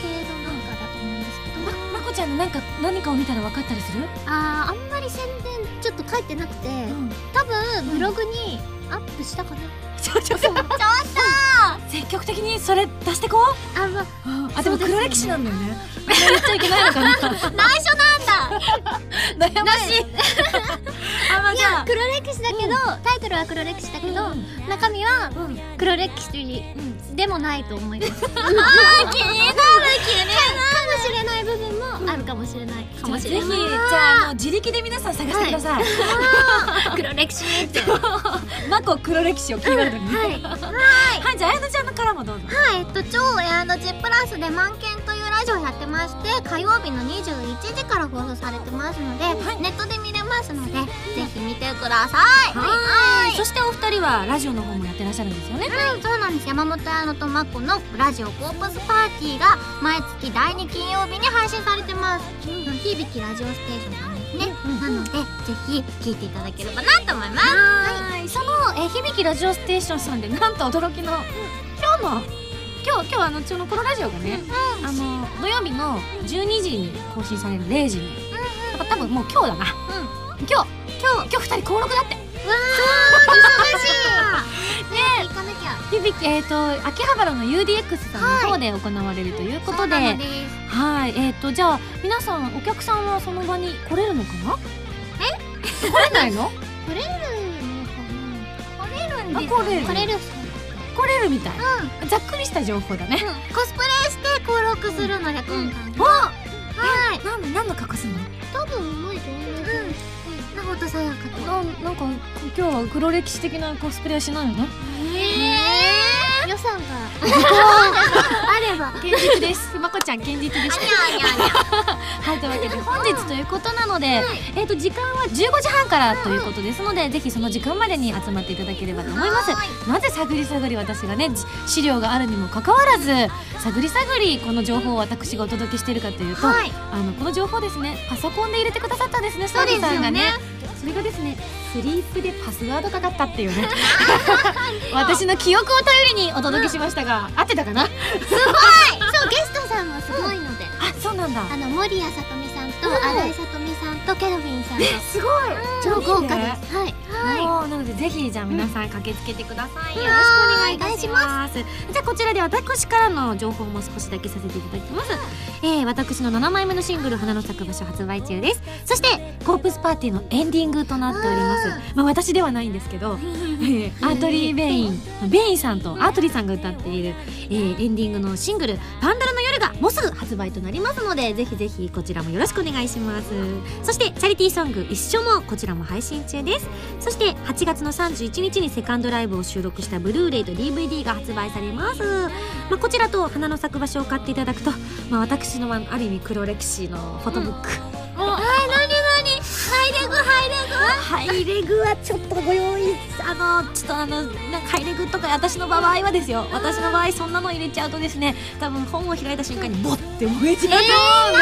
E: 系のなんかだと思うんですけど。
A: ままこちゃんのなんか何かを見たら分かったりする？
E: あーあんまり宣伝ちょっと書いてなくて、多分ブログにアップしたかな、
A: ちょちょ。ちょ積極的にそれ出してこう。
E: あまあ
A: あでも黒歴史なんだよね。言っちゃいけないのかな。内 緒なんだ悩まし。い あまあ
E: いや黒歴史だけど、タイトルは黒歴史だけど、中身は
A: うん。
E: 黒歴史でもないと思います、
D: 気になる気になる。
E: かもしれない部かもしれない、かもしれない
A: ぜひじゃああの自力で皆さん探してください、
E: 黒歴史って。
A: マコ黒歴史をキーワードに。
E: はい。
A: はい。じゃああやのちゃんのからもどうぞ。
D: はい、えっと、超エアの G プラスで満研というラジオをやってまして、火曜日の21時から放送されてますので、ネットで見れますので、ぜひ見てください。
A: はいそしてお二人はラジオの方もやってらっしゃるんですよね
D: はい、そうなんです。山本彩乃とマコのラジオコープスパーティーが毎月第2金曜日に配信されてます。響きラジオステーションさんですね。なので、ぜひ聞いていただければなと思います。
A: はいそのえー響きラジオステーションさんでなんと驚きの今日の今日今日あのうちのこのラジオがね、あの土曜日の12時に更新される0時に、だから多分もう今日だな、今日今日。今日二人登録だって。
E: 忙し
A: 響きえっ、と秋葉原の UDX さんの方で行われるということで、はい、えっ、とじゃあ皆さんお客さんはその場に来れるのかな？え？来れないの？
B: 来れる
D: 来れるんです
A: あ来れる
B: の？かな来れる
A: 来れるみたい。ざっくりした情報だね。
D: コスプレして登録するので今回も
A: はい。なん何の格好するの？
B: 多分前と同じ
D: なほとさやかと
A: なんなんか今日は黒歴史的なコスプレはしないの？
D: え
B: 予算が。
D: あれば
A: 現実です。まこちゃん現実でした。
D: にゃにゃにゃ
A: はい、というわけで本日ということなので、えっ、と時間は15時半からということですので、ぜひその時間までに集まっていただければと思います。なぜ探り探り私がねじ資料があるにもかかわらず探り探りこの情報を私がお届けしているかというと、
D: はい。
A: あのこの情報ですね。パソコンで入れてくださったんですね。スタッフさんがねそれがですねスリープでパスワードかかったっていうね。私の記憶を頼りにお届けしましたが、合ってたかな？
B: そうゲストさんもすごいので、
A: あそうなんだ。
B: あの森谷さとみと
A: うん。
B: 新井さとみさんとケロビンさんと
A: すごい。
B: 超豪華です。はい。
A: もうなのでぜひじゃあ皆さん駆けつけてください、よろしくお願いいたし
B: お
A: ます。じゃあこちらで私からの情報も少しだけさせていただきます、えー、私の7枚目のシングル「花の咲く場所」発売中です。そしてコープスパーティーのエンディングとなっております。まあ私ではないんですけど えーアートリー・ベイン。ベインさんとアートリーさんが歌っている、えーエンディングのシングル「パンダラの夜」がもうすぐ発売となりますのでぜひぜひこちらもよろしくお願いします。そしてチャリティーソング「一緒」もこちらも配信中です。そして8月の31日にセカンドライブを収録したブルーレイと DVD が発売されます、まあ、こちらと花の咲く場所を買っていただくと、まあ、私のある意味黒歴史のフォトブック、ハイレグはちょっとご用意。あのちょっとあのなんかハイレグとか私の場合はですよ。私の場合そんなの入れちゃうとですね。多分本を開いた瞬間にボッて燃えちゃうと思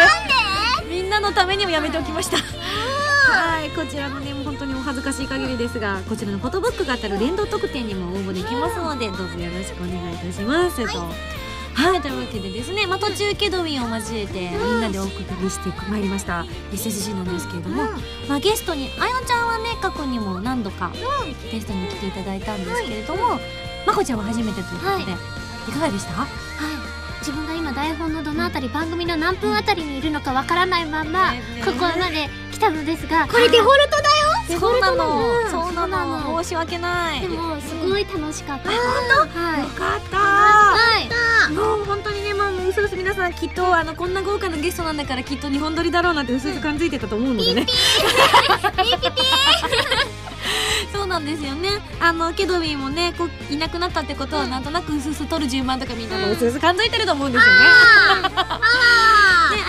A: うんで、みんなのためにもやめておきました。はいこちらのねもう本当にお恥ずかしい限りですがこちらのフォトブックが当たる連動特典にも応募できますのでどうぞよろしくお願いいたします。と。はいというわけでですね、まあ、途中ケドウィンを交えてみんなでお送りしてまいりました SSG なんですけれども、まあ、ゲストにあやちゃんはね過去にも何度かゲストに来ていただいたんですけれども、まこちゃんは初めてということで、い、かがでした？
B: はい。自分が今台本のどのあたり番組の何分あたりにいるのかわからないままここまで来たのですがこれデフォルトだよ？
A: そう
B: な
A: の。
B: の。
A: そうな
B: なの。
A: の申し訳ない。
B: でもすごい楽しかった。
A: 本
B: はい。
A: よかった
B: はい
A: もう本当にねまあもううすうす皆さんきっとあのこんな豪華なゲストなんだからきっと日本撮りだろうなってうすうす感づいてたと思うのでね。そうなんですよね。あのケドウィンもねこういなくなったってことはなんとなくうすうす撮る順番とかみんなもうすうす感づいてると思うんですよね。ねあ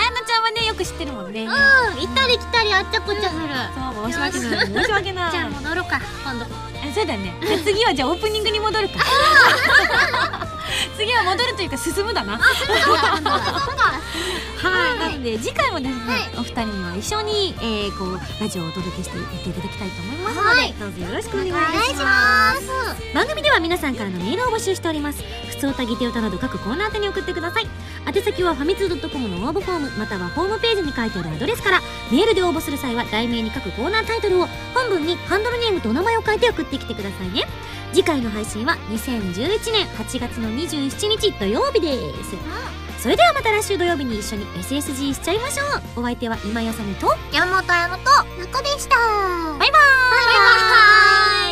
A: やなちゃんはねよく知ってるもんね
B: うん。行ったり来たりあっちゃこっちゃする。
A: そう申し訳ない申し訳ない
B: じゃあ戻ろうか今度。
A: えそうだね。じゃあ次はじゃあオープニングに戻るか次は戻るというか進むだな。はい、なので次回もですね、お二人には一緒に、えー、こうラジオをお届けしてやっていただきたいと思いますので、どうぞよろしくお願いいたします。番組では皆さんからのメールを募集しております。普通歌ギテ歌など各コーナー宛てに送ってください。宛先はファミツー .com の応募フォームまたはホームページに書いてあるアドレスからメールで応募する際は題名に各コーナータイトルを本文にハンドルネームとお名前を書いて送ってきてくださいね。次回の配信は2011年8月の27日土曜日です。それではまた来週土曜日に一緒に SSG しちゃいましょう。お相手は今やさみと
D: 山本彩乃と
B: 中でした。
A: バイバーイ。
D: バイバーイ